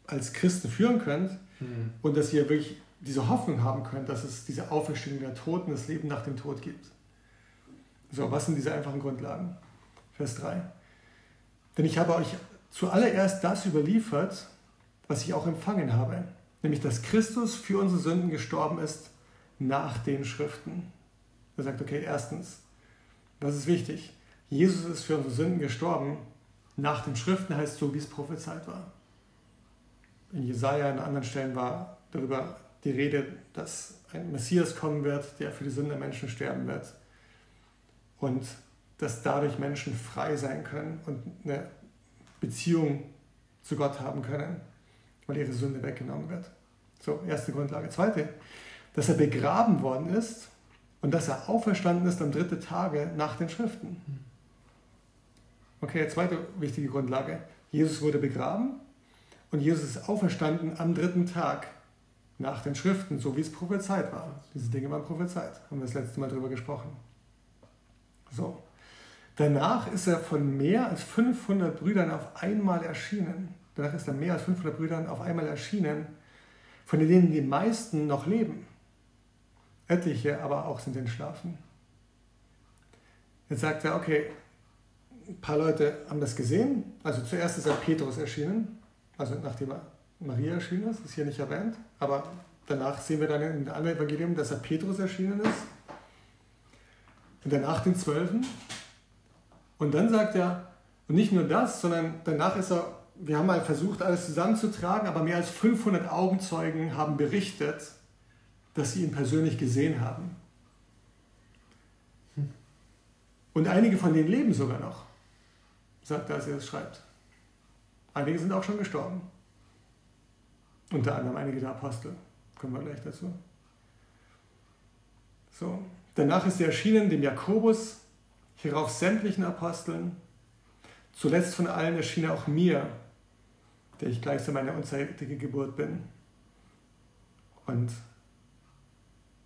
Speaker 1: als Christen führen könnt mhm. und dass ihr wirklich diese Hoffnung haben könnt, dass es diese Auferstehung der Toten, das Leben nach dem Tod gibt. So, was sind diese einfachen Grundlagen? Vers 3. Denn ich habe euch zuallererst das überliefert, was ich auch empfangen habe, nämlich dass Christus für unsere Sünden gestorben ist nach den Schriften. Er sagt, okay, erstens, das ist wichtig, Jesus ist für unsere Sünden gestorben nach den Schriften, heißt so, wie es prophezeit war. In Jesaja, an anderen Stellen war darüber die Rede, dass ein Messias kommen wird, der für die Sünde der Menschen sterben wird. Und dass dadurch Menschen frei sein können und eine Beziehung zu Gott haben können weil ihre Sünde weggenommen wird. So, erste Grundlage. Zweite, dass er begraben worden ist und dass er auferstanden ist am dritten Tage nach den Schriften. Okay, zweite wichtige Grundlage. Jesus wurde begraben und Jesus ist auferstanden am dritten Tag nach den Schriften, so wie es prophezeit war. Diese Dinge waren prophezeit, haben wir das letzte Mal darüber gesprochen. So. Danach ist er von mehr als 500 Brüdern auf einmal erschienen. Danach ist er mehr als 500 Brüdern auf einmal erschienen, von denen die meisten noch leben. Etliche aber auch sind entschlafen. Jetzt sagt er, okay, ein paar Leute haben das gesehen. Also zuerst ist er Petrus erschienen, also nachdem Maria erschienen ist, ist hier nicht erwähnt, aber danach sehen wir dann in dem anderen Evangelium, dass er Petrus erschienen ist. Und danach den Zwölfen. Und dann sagt er, und nicht nur das, sondern danach ist er wir haben mal versucht, alles zusammenzutragen, aber mehr als 500 Augenzeugen haben berichtet, dass sie ihn persönlich gesehen haben. Und einige von denen leben sogar noch, sagt er, als er das schreibt. Einige sind auch schon gestorben. Unter anderem einige der Apostel. Kommen wir gleich dazu. So. Danach ist er erschienen dem Jakobus, hierauf sämtlichen Aposteln. Zuletzt von allen erschien er auch mir, der ich gleichsam eine unzeitige Geburt bin. Und,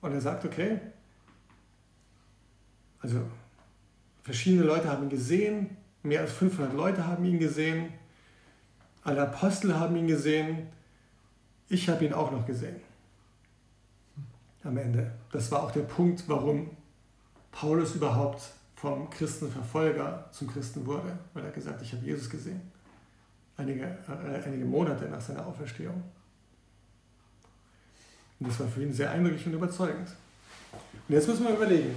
Speaker 1: und er sagt, okay, also verschiedene Leute haben ihn gesehen, mehr als 500 Leute haben ihn gesehen, alle Apostel haben ihn gesehen, ich habe ihn auch noch gesehen. Am Ende. Das war auch der Punkt, warum Paulus überhaupt vom Christenverfolger zum Christen wurde, weil er gesagt, ich habe Jesus gesehen einige, äh, einige Monate nach seiner Auferstehung. Und das war für ihn sehr eindrücklich und überzeugend. Und jetzt müssen wir überlegen,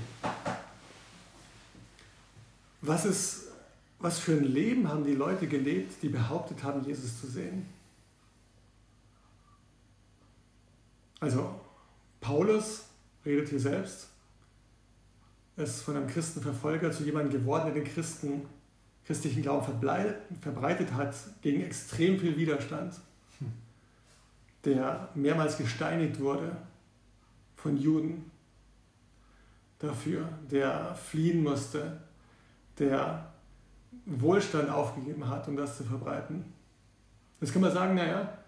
Speaker 1: was, ist, was für ein Leben haben die Leute gelebt, die behauptet haben, Jesus zu sehen? Also Paulus redet hier selbst, ist von einem Christenverfolger zu jemandem geworden, der den Christen, christlichen Glauben verbreitet hat, gegen extrem viel Widerstand, der mehrmals gesteinigt wurde von Juden dafür, der fliehen musste, der Wohlstand aufgegeben hat, um das zu verbreiten. Jetzt kann man sagen, naja,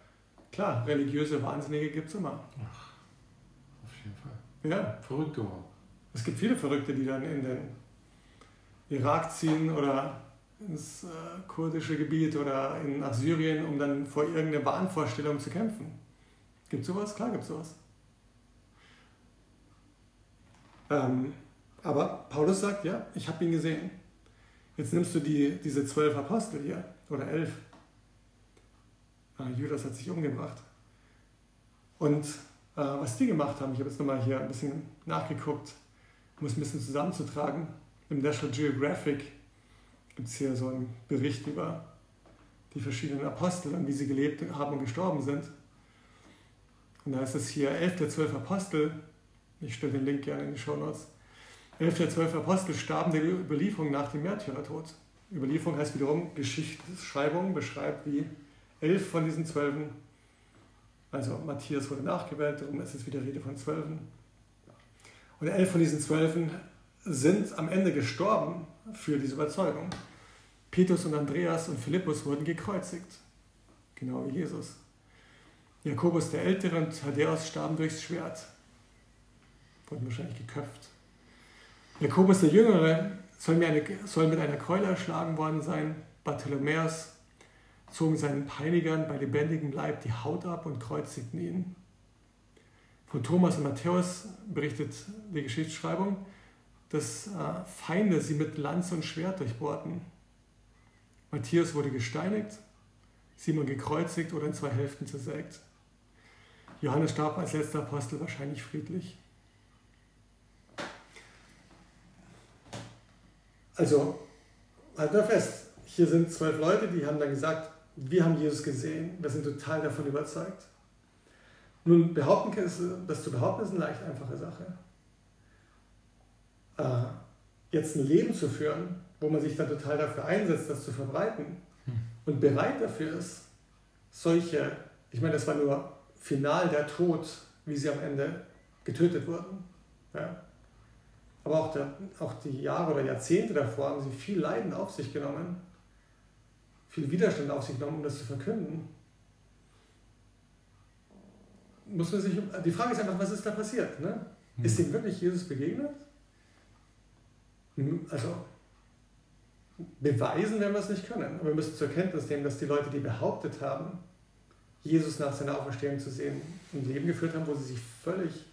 Speaker 1: klar, religiöse Wahnsinnige gibt es immer. Ach,
Speaker 2: auf jeden Fall. Ja. Verrückt geworden.
Speaker 1: Es gibt viele Verrückte, die dann in den Irak ziehen oder ins äh, kurdische Gebiet oder in, nach Syrien, um dann vor irgendeiner Wahnvorstellung zu kämpfen. Gibt es sowas? Klar gibt es sowas. Ähm, aber Paulus sagt, ja, ich habe ihn gesehen. Jetzt nimmst du die, diese zwölf Apostel hier, oder elf. Ah, Judas hat sich umgebracht. Und äh, was die gemacht haben, ich habe jetzt nochmal hier ein bisschen nachgeguckt, um es ein bisschen zusammenzutragen. Im National Geographic gibt es hier so einen Bericht über die verschiedenen Apostel und wie sie gelebt haben und gestorben sind. Und da ist es hier, elf der zwölf Apostel, ich stelle den Link gerne in die Show Notes, elf der zwölf Apostel starben der Überlieferung nach dem Märtyrertod. Überlieferung heißt wiederum Geschichtsschreibung, beschreibt, wie elf von diesen zwölfen, also Matthias wurde nachgewählt, darum ist es wieder Rede von zwölfen. Und elf von diesen zwölfen sind am Ende gestorben für diese Überzeugung. Petrus und Andreas und Philippus wurden gekreuzigt, genau wie Jesus. Jakobus der Ältere und Thaddäus starben durchs Schwert, wurden wahrscheinlich geköpft. Jakobus der Jüngere soll, mit einer Keule erschlagen worden sein. Bartholomäus zogen seinen Peinigern bei lebendigem Leib die Haut ab und kreuzigten ihn. Von Thomas und Matthäus berichtet die Geschichtsschreibung, dass äh, Feinde sie mit Lanze und Schwert durchbohrten. Matthäus wurde gesteinigt, Simon gekreuzigt oder in zwei Hälften zersägt. Johannes starb als letzter Apostel wahrscheinlich friedlich. Also, halt mal fest, hier sind zwölf Leute, die haben dann gesagt, wir haben Jesus gesehen, wir sind total davon überzeugt. Nun, behaupten, das zu behaupten, ist eine leicht einfache Sache. Jetzt ein Leben zu führen, wo man sich dann total dafür einsetzt, das zu verbreiten hm. und bereit dafür ist, solche, ich meine, das war nur final der Tod, wie sie am Ende getötet wurden. Ja. Aber auch, der, auch die Jahre oder Jahrzehnte davor haben sie viel Leiden auf sich genommen, viel Widerstand auf sich genommen, um das zu verkünden. Muss man sich, die Frage ist einfach, was ist da passiert? Ne? Ist ihm wirklich Jesus begegnet? Also, beweisen werden wir es nicht können. Aber wir müssen zur Kenntnis nehmen, dass die Leute, die behauptet haben, Jesus nach seiner Auferstehung zu sehen, ein Leben geführt haben, wo sie sich völlig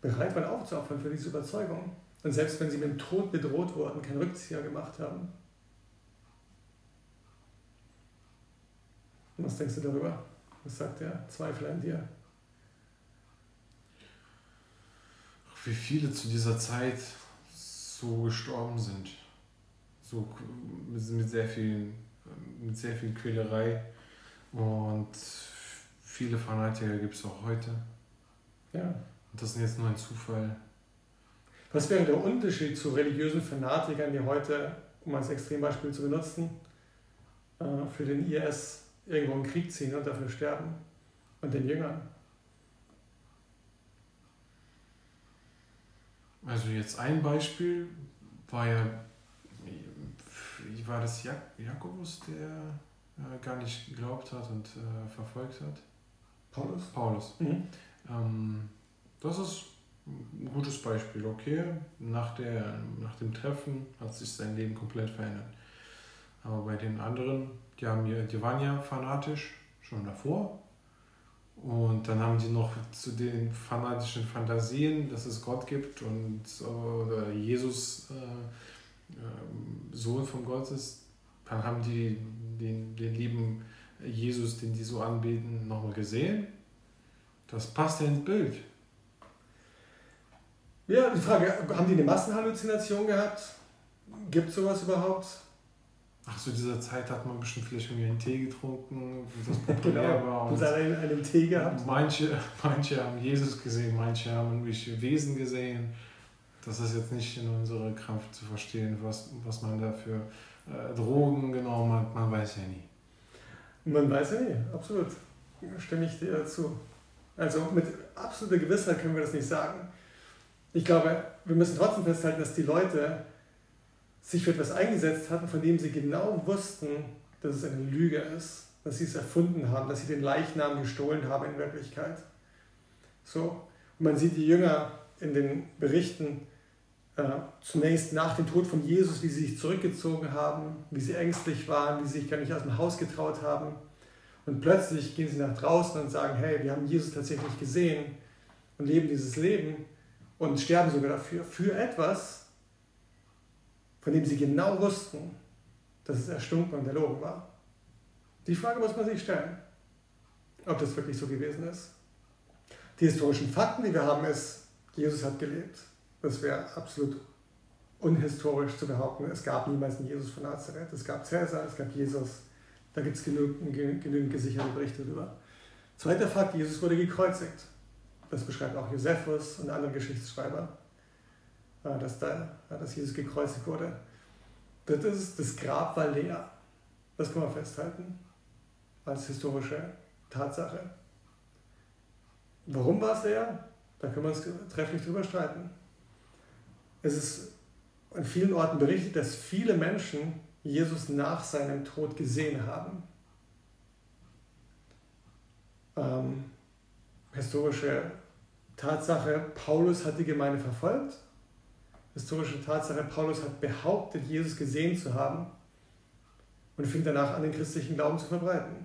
Speaker 1: bereit waren aufzuopfern für diese Überzeugung. Und selbst wenn sie mit dem Tod bedroht wurden, keinen Rückzieher gemacht haben. Was denkst du darüber? Was sagt der Zweifel an dir?
Speaker 2: Wie viele zu dieser Zeit so gestorben sind. So mit sehr viel, mit sehr viel Quälerei. Und viele Fanatiker gibt es auch heute. Ja. Und das ist jetzt nur ein Zufall.
Speaker 1: Was wäre der Unterschied zu religiösen Fanatikern, die heute, um als Extrembeispiel zu benutzen, äh, für den IS irgendwo einen Krieg ziehen und dafür sterben und den Jüngern?
Speaker 2: Also jetzt ein Beispiel war ja, wie war das Jak Jakobus, der äh, gar nicht geglaubt hat und äh, verfolgt hat?
Speaker 1: Paulus.
Speaker 2: Paulus. Mhm. Ähm, das ist ein gutes Beispiel, okay. Nach, der, nach dem Treffen hat sich sein Leben komplett verändert. Aber bei den anderen, die, haben ja, die waren ja fanatisch schon davor. Und dann haben die noch zu den fanatischen Fantasien, dass es Gott gibt und oder Jesus äh, äh, Sohn von Gott ist. Dann haben die den, den lieben Jesus, den die so anbeten, nochmal gesehen. Das passt ja ins Bild.
Speaker 1: Ja, die Frage, haben die eine Massenhalluzination gehabt? Gibt es sowas überhaupt?
Speaker 2: Ach, zu dieser Zeit hat man bestimmt vielleicht irgendwie einen Tee getrunken, wie das *laughs* populär
Speaker 1: genau.
Speaker 2: war.
Speaker 1: Und einen, einen Tee gehabt.
Speaker 2: Manche, *laughs* manche haben Jesus gesehen, manche haben irgendwelche Wesen gesehen. Das ist jetzt nicht in unserer Kraft zu verstehen, was, was man da für äh, Drogen genommen hat. Man weiß ja nie.
Speaker 1: Man weiß ja nie, absolut. Stimme ich dir dazu. Also mit absoluter Gewissheit können wir das nicht sagen. Ich glaube, wir müssen trotzdem festhalten, dass die Leute sich für etwas eingesetzt hatten, von dem sie genau wussten, dass es eine Lüge ist, dass sie es erfunden haben, dass sie den Leichnam gestohlen haben in Wirklichkeit. So. Und man sieht die Jünger in den Berichten äh, zunächst nach dem Tod von Jesus, wie sie sich zurückgezogen haben, wie sie ängstlich waren, wie sie sich gar nicht aus dem Haus getraut haben. Und plötzlich gehen sie nach draußen und sagen, hey, wir haben Jesus tatsächlich gesehen und leben dieses Leben und sterben sogar dafür, für etwas, von dem sie genau wussten, dass es erstunken und erlogen war. Die Frage muss man sich stellen, ob das wirklich so gewesen ist. Die historischen Fakten, die wir haben, ist, Jesus hat gelebt. Das wäre absolut unhistorisch zu behaupten. Es gab niemals einen Jesus von Nazareth. Es gab Cäsar, es gab Jesus. Da gibt es genügend, genügend gesicherte Berichte darüber. Zweiter Fakt, Jesus wurde gekreuzigt. Das beschreibt auch Josephus und andere Geschichtsschreiber dass, da, dass Jesus gekreuzigt wurde. Drittens, das Grab war leer. Das kann man festhalten als historische Tatsache. Warum war es leer? Da können wir uns trefflich drüber streiten. Es ist an vielen Orten berichtet, dass viele Menschen Jesus nach seinem Tod gesehen haben. Ähm, historische Tatsache, Paulus hat die Gemeinde verfolgt historische Tatsache, Paulus hat behauptet, Jesus gesehen zu haben und fing danach an, den christlichen Glauben zu verbreiten.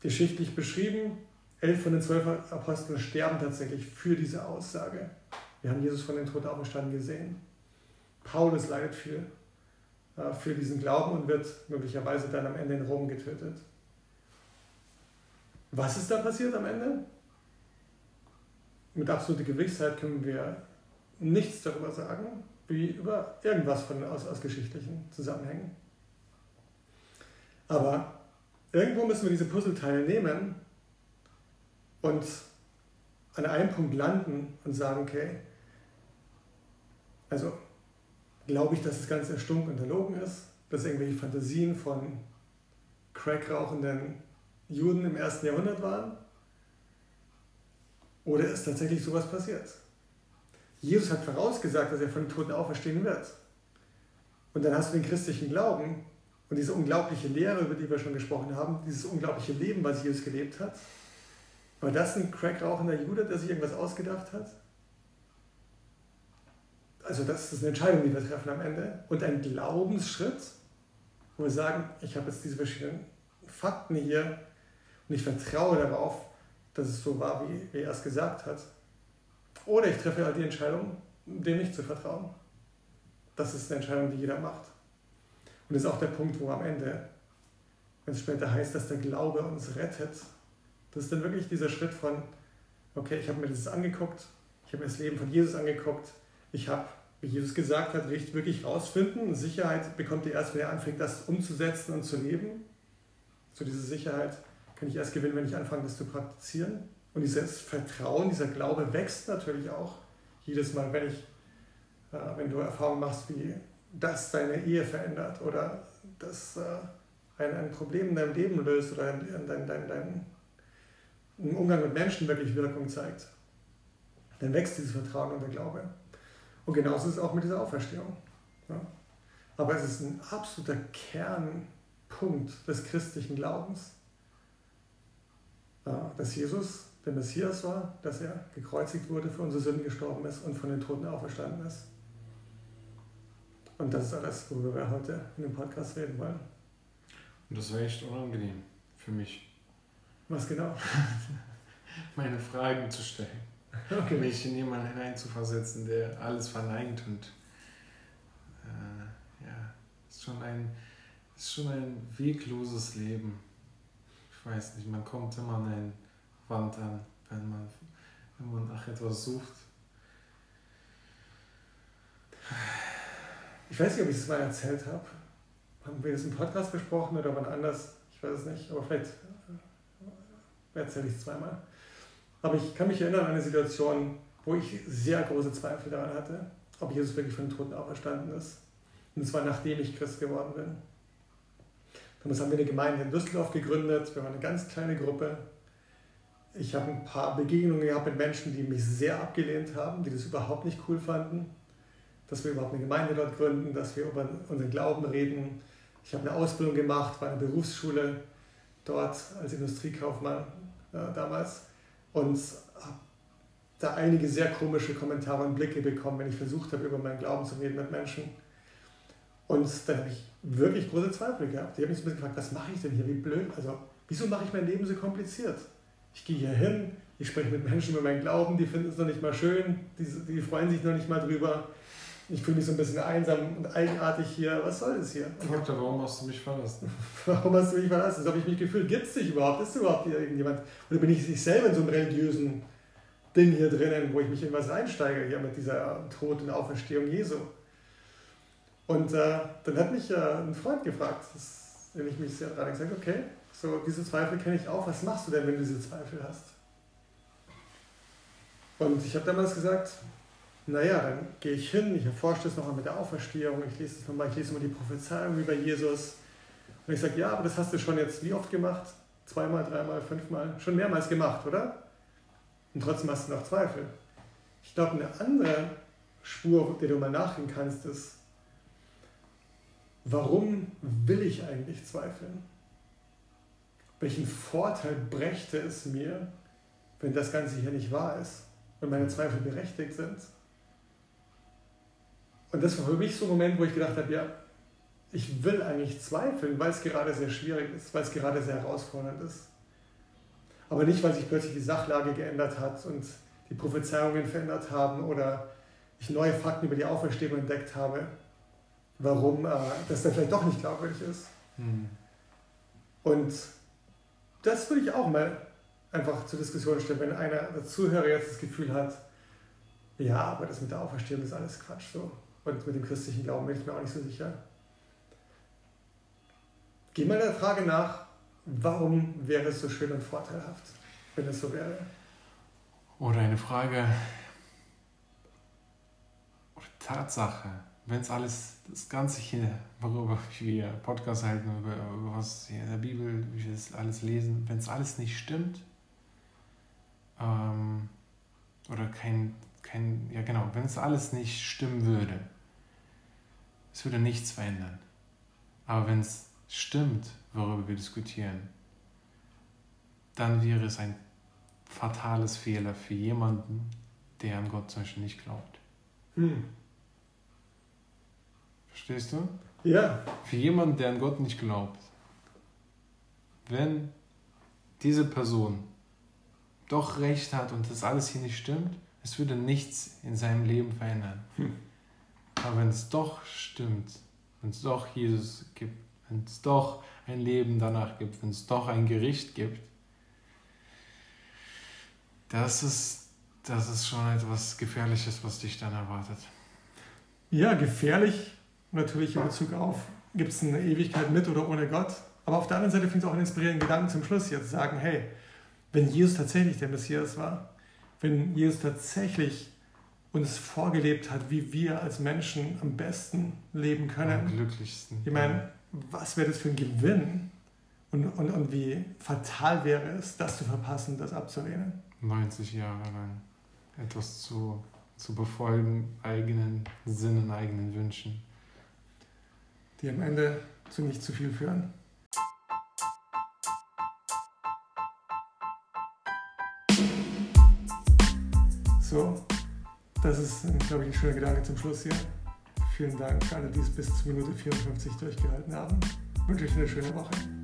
Speaker 1: Geschichtlich beschrieben, elf von den zwölf Aposteln sterben tatsächlich für diese Aussage. Wir haben Jesus von den Toten auferstanden gesehen. Paulus leidet viel äh, für diesen Glauben und wird möglicherweise dann am Ende in Rom getötet. Was ist da passiert am Ende? Mit absoluter Gewissheit können wir nichts darüber sagen, wie über irgendwas von, aus, aus geschichtlichen Zusammenhängen. Aber irgendwo müssen wir diese Puzzleteile nehmen und an einem Punkt landen und sagen, okay, also glaube ich, dass das Ganze erstunken und erlogen ist, dass irgendwelche Fantasien von crackrauchenden Juden im ersten Jahrhundert waren? Oder ist tatsächlich sowas passiert? Jesus hat vorausgesagt, dass er von den Toten auferstehen wird. Und dann hast du den christlichen Glauben und diese unglaubliche Lehre, über die wir schon gesprochen haben, dieses unglaubliche Leben, was Jesus gelebt hat. War das ein crackrauchender Jude, der sich irgendwas ausgedacht hat? Also das ist eine Entscheidung, die wir treffen am Ende. Und ein Glaubensschritt, wo wir sagen, ich habe jetzt diese verschiedenen Fakten hier und ich vertraue darauf, dass es so war, wie, wie er es gesagt hat. Oder ich treffe halt die Entscheidung, dem nicht zu vertrauen. Das ist eine Entscheidung, die jeder macht. Und das ist auch der Punkt, wo am Ende, wenn es später heißt, dass der Glaube uns rettet, das ist dann wirklich dieser Schritt von, okay, ich habe mir das angeguckt, ich habe mir das Leben von Jesus angeguckt, ich habe, wie Jesus gesagt hat, wirklich rausfinden. Sicherheit bekommt ihr erst, wenn ihr anfängt, das umzusetzen und zu leben. So diese Sicherheit kann ich erst gewinnen, wenn ich anfange, das zu praktizieren. Und dieses Vertrauen, dieser Glaube wächst natürlich auch jedes Mal, wenn, ich, äh, wenn du Erfahrungen machst, wie das deine Ehe verändert oder das äh, ein, ein Problem in deinem Leben löst oder in, dein, dein, dein, im Umgang mit Menschen wirklich Wirkung zeigt. Dann wächst dieses Vertrauen und der Glaube. Und genauso ist es auch mit dieser Auferstehung. Ja? Aber es ist ein absoluter Kernpunkt des christlichen Glaubens, äh, dass Jesus der Messias war, dass er gekreuzigt wurde, für unsere Sünden gestorben ist und von den Toten auferstanden ist. Und das ist alles, worüber wir heute in dem Podcast reden wollen.
Speaker 2: Und das war echt unangenehm für mich.
Speaker 1: Was genau? *laughs*
Speaker 2: Meine Fragen zu stellen. Okay. Mich in jemanden hineinzuversetzen, der alles verneint und äh, ja, ist schon ein ist schon ein wegloses Leben. Ich weiß nicht, man kommt immer an ein Wand an, wenn man, wenn man nach etwas sucht.
Speaker 1: Ich weiß nicht, ob ich es mal erzählt habe. haben wir das im Podcast besprochen oder wann anders, ich weiß es nicht, aber vielleicht äh, erzähle ich es zweimal. Aber ich kann mich erinnern an eine Situation, wo ich sehr große Zweifel daran hatte, ob Jesus wirklich von den Toten auferstanden ist. Und zwar nachdem ich Christ geworden bin. Damals haben wir eine Gemeinde in Düsseldorf gegründet. Wir waren eine ganz kleine Gruppe. Ich habe ein paar Begegnungen gehabt mit Menschen, die mich sehr abgelehnt haben, die das überhaupt nicht cool fanden, dass wir überhaupt eine Gemeinde dort gründen, dass wir über unseren Glauben reden. Ich habe eine Ausbildung gemacht, war in der Berufsschule dort als Industriekaufmann äh, damals und habe da einige sehr komische Kommentare und Blicke bekommen, wenn ich versucht habe, über meinen Glauben zu reden mit Menschen. Und da habe ich wirklich große Zweifel gehabt. Die haben mich so ein bisschen gefragt, was mache ich denn hier? Wie blöd. Also, wieso mache ich mein Leben so kompliziert? Ich gehe hier hin, ich spreche mit Menschen über meinen Glauben, die finden es noch nicht mal schön, die, die freuen sich noch nicht mal drüber. Ich fühle mich so ein bisschen einsam und eigenartig hier. Was soll das hier?
Speaker 2: Doktor, warum hast du mich verlassen? *laughs*
Speaker 1: warum hast du mich verlassen? So habe ich mich gefühlt. Gibt es dich überhaupt? Ist überhaupt hier irgendjemand? Oder bin ich sich selber in so einem religiösen Ding hier drinnen, wo ich mich in was reinsteige, hier mit dieser Tod und Auferstehung Jesu? Und äh, dann hat mich äh, ein Freund gefragt, das, den ich mich sehr daran gesagt okay, so diese Zweifel kenne ich auch. Was machst du denn, wenn du diese Zweifel hast? Und ich habe damals gesagt, naja, dann gehe ich hin, ich erforsche das nochmal mit der Auferstehung, ich lese das nochmal, ich lese mal die Prophezeiung über Jesus. Und ich sage, ja, aber das hast du schon jetzt wie oft gemacht? Zweimal, dreimal, fünfmal? Schon mehrmals gemacht, oder? Und trotzdem hast du noch Zweifel. Ich glaube, eine andere Spur, der du mal nachgehen kannst, ist, warum will ich eigentlich zweifeln? Welchen Vorteil brächte es mir, wenn das Ganze hier nicht wahr ist und meine Zweifel berechtigt sind? Und das war für mich so ein Moment, wo ich gedacht habe, ja, ich will eigentlich zweifeln, weil es gerade sehr schwierig ist, weil es gerade sehr herausfordernd ist. Aber nicht, weil sich plötzlich die Sachlage geändert hat und die Prophezeiungen verändert haben oder ich neue Fakten über die Auferstehung entdeckt habe, warum äh, das dann vielleicht doch nicht glaubwürdig ist. Hm. Und das würde ich auch mal einfach zur Diskussion stellen, wenn einer der Zuhörer jetzt das Gefühl hat, ja, aber das mit der Auferstehung ist alles Quatsch so. Und mit dem christlichen Glauben bin ich mir auch nicht so sicher. Geh mal der Frage nach, warum wäre es so schön und vorteilhaft, wenn es so wäre?
Speaker 2: Oder eine Frage, oder Tatsache, wenn es alles, das Ganze hier, worüber wir Podcast halten, über, über was hier in der Bibel, wie wir das alles lesen, wenn es alles nicht stimmt, ähm, oder kein, kein, ja genau, wenn es alles nicht stimmen würde, es würde nichts verändern. Aber wenn es stimmt, worüber wir diskutieren, dann wäre es ein fatales Fehler für jemanden, der an Gott zum Beispiel nicht glaubt. Hm. Verstehst du?
Speaker 1: Ja.
Speaker 2: Für jemanden, der an Gott nicht glaubt, wenn diese Person doch recht hat und das alles hier nicht stimmt, es würde nichts in seinem Leben verändern. Hm. Aber wenn es doch stimmt, wenn es doch Jesus gibt, wenn es doch ein Leben danach gibt, wenn es doch ein Gericht gibt, das ist, das ist schon etwas Gefährliches, was dich dann erwartet.
Speaker 1: Ja, gefährlich natürlich in Bezug auf, gibt es eine Ewigkeit mit oder ohne Gott. Aber auf der anderen Seite finde ich es auch einen inspirierenden Gedanken zum Schluss hier zu sagen, hey, wenn Jesus tatsächlich der Messias war, wenn Jesus tatsächlich uns vorgelebt hat, wie wir als Menschen am besten leben können.
Speaker 2: Am glücklichsten.
Speaker 1: Ich meine, was wäre das für ein Gewinn und, und, und wie fatal wäre es, das zu verpassen, das abzulehnen?
Speaker 2: 90 Jahre lang etwas zu, zu befolgen, eigenen Sinnen, eigenen Wünschen.
Speaker 1: Die am Ende zu nicht zu viel führen. So, das ist, glaube ich, ein schöner Gedanke zum Schluss hier. Vielen Dank für alle, die es bis zur Minute 54 durchgehalten haben. Ich wünsche euch eine schöne Woche.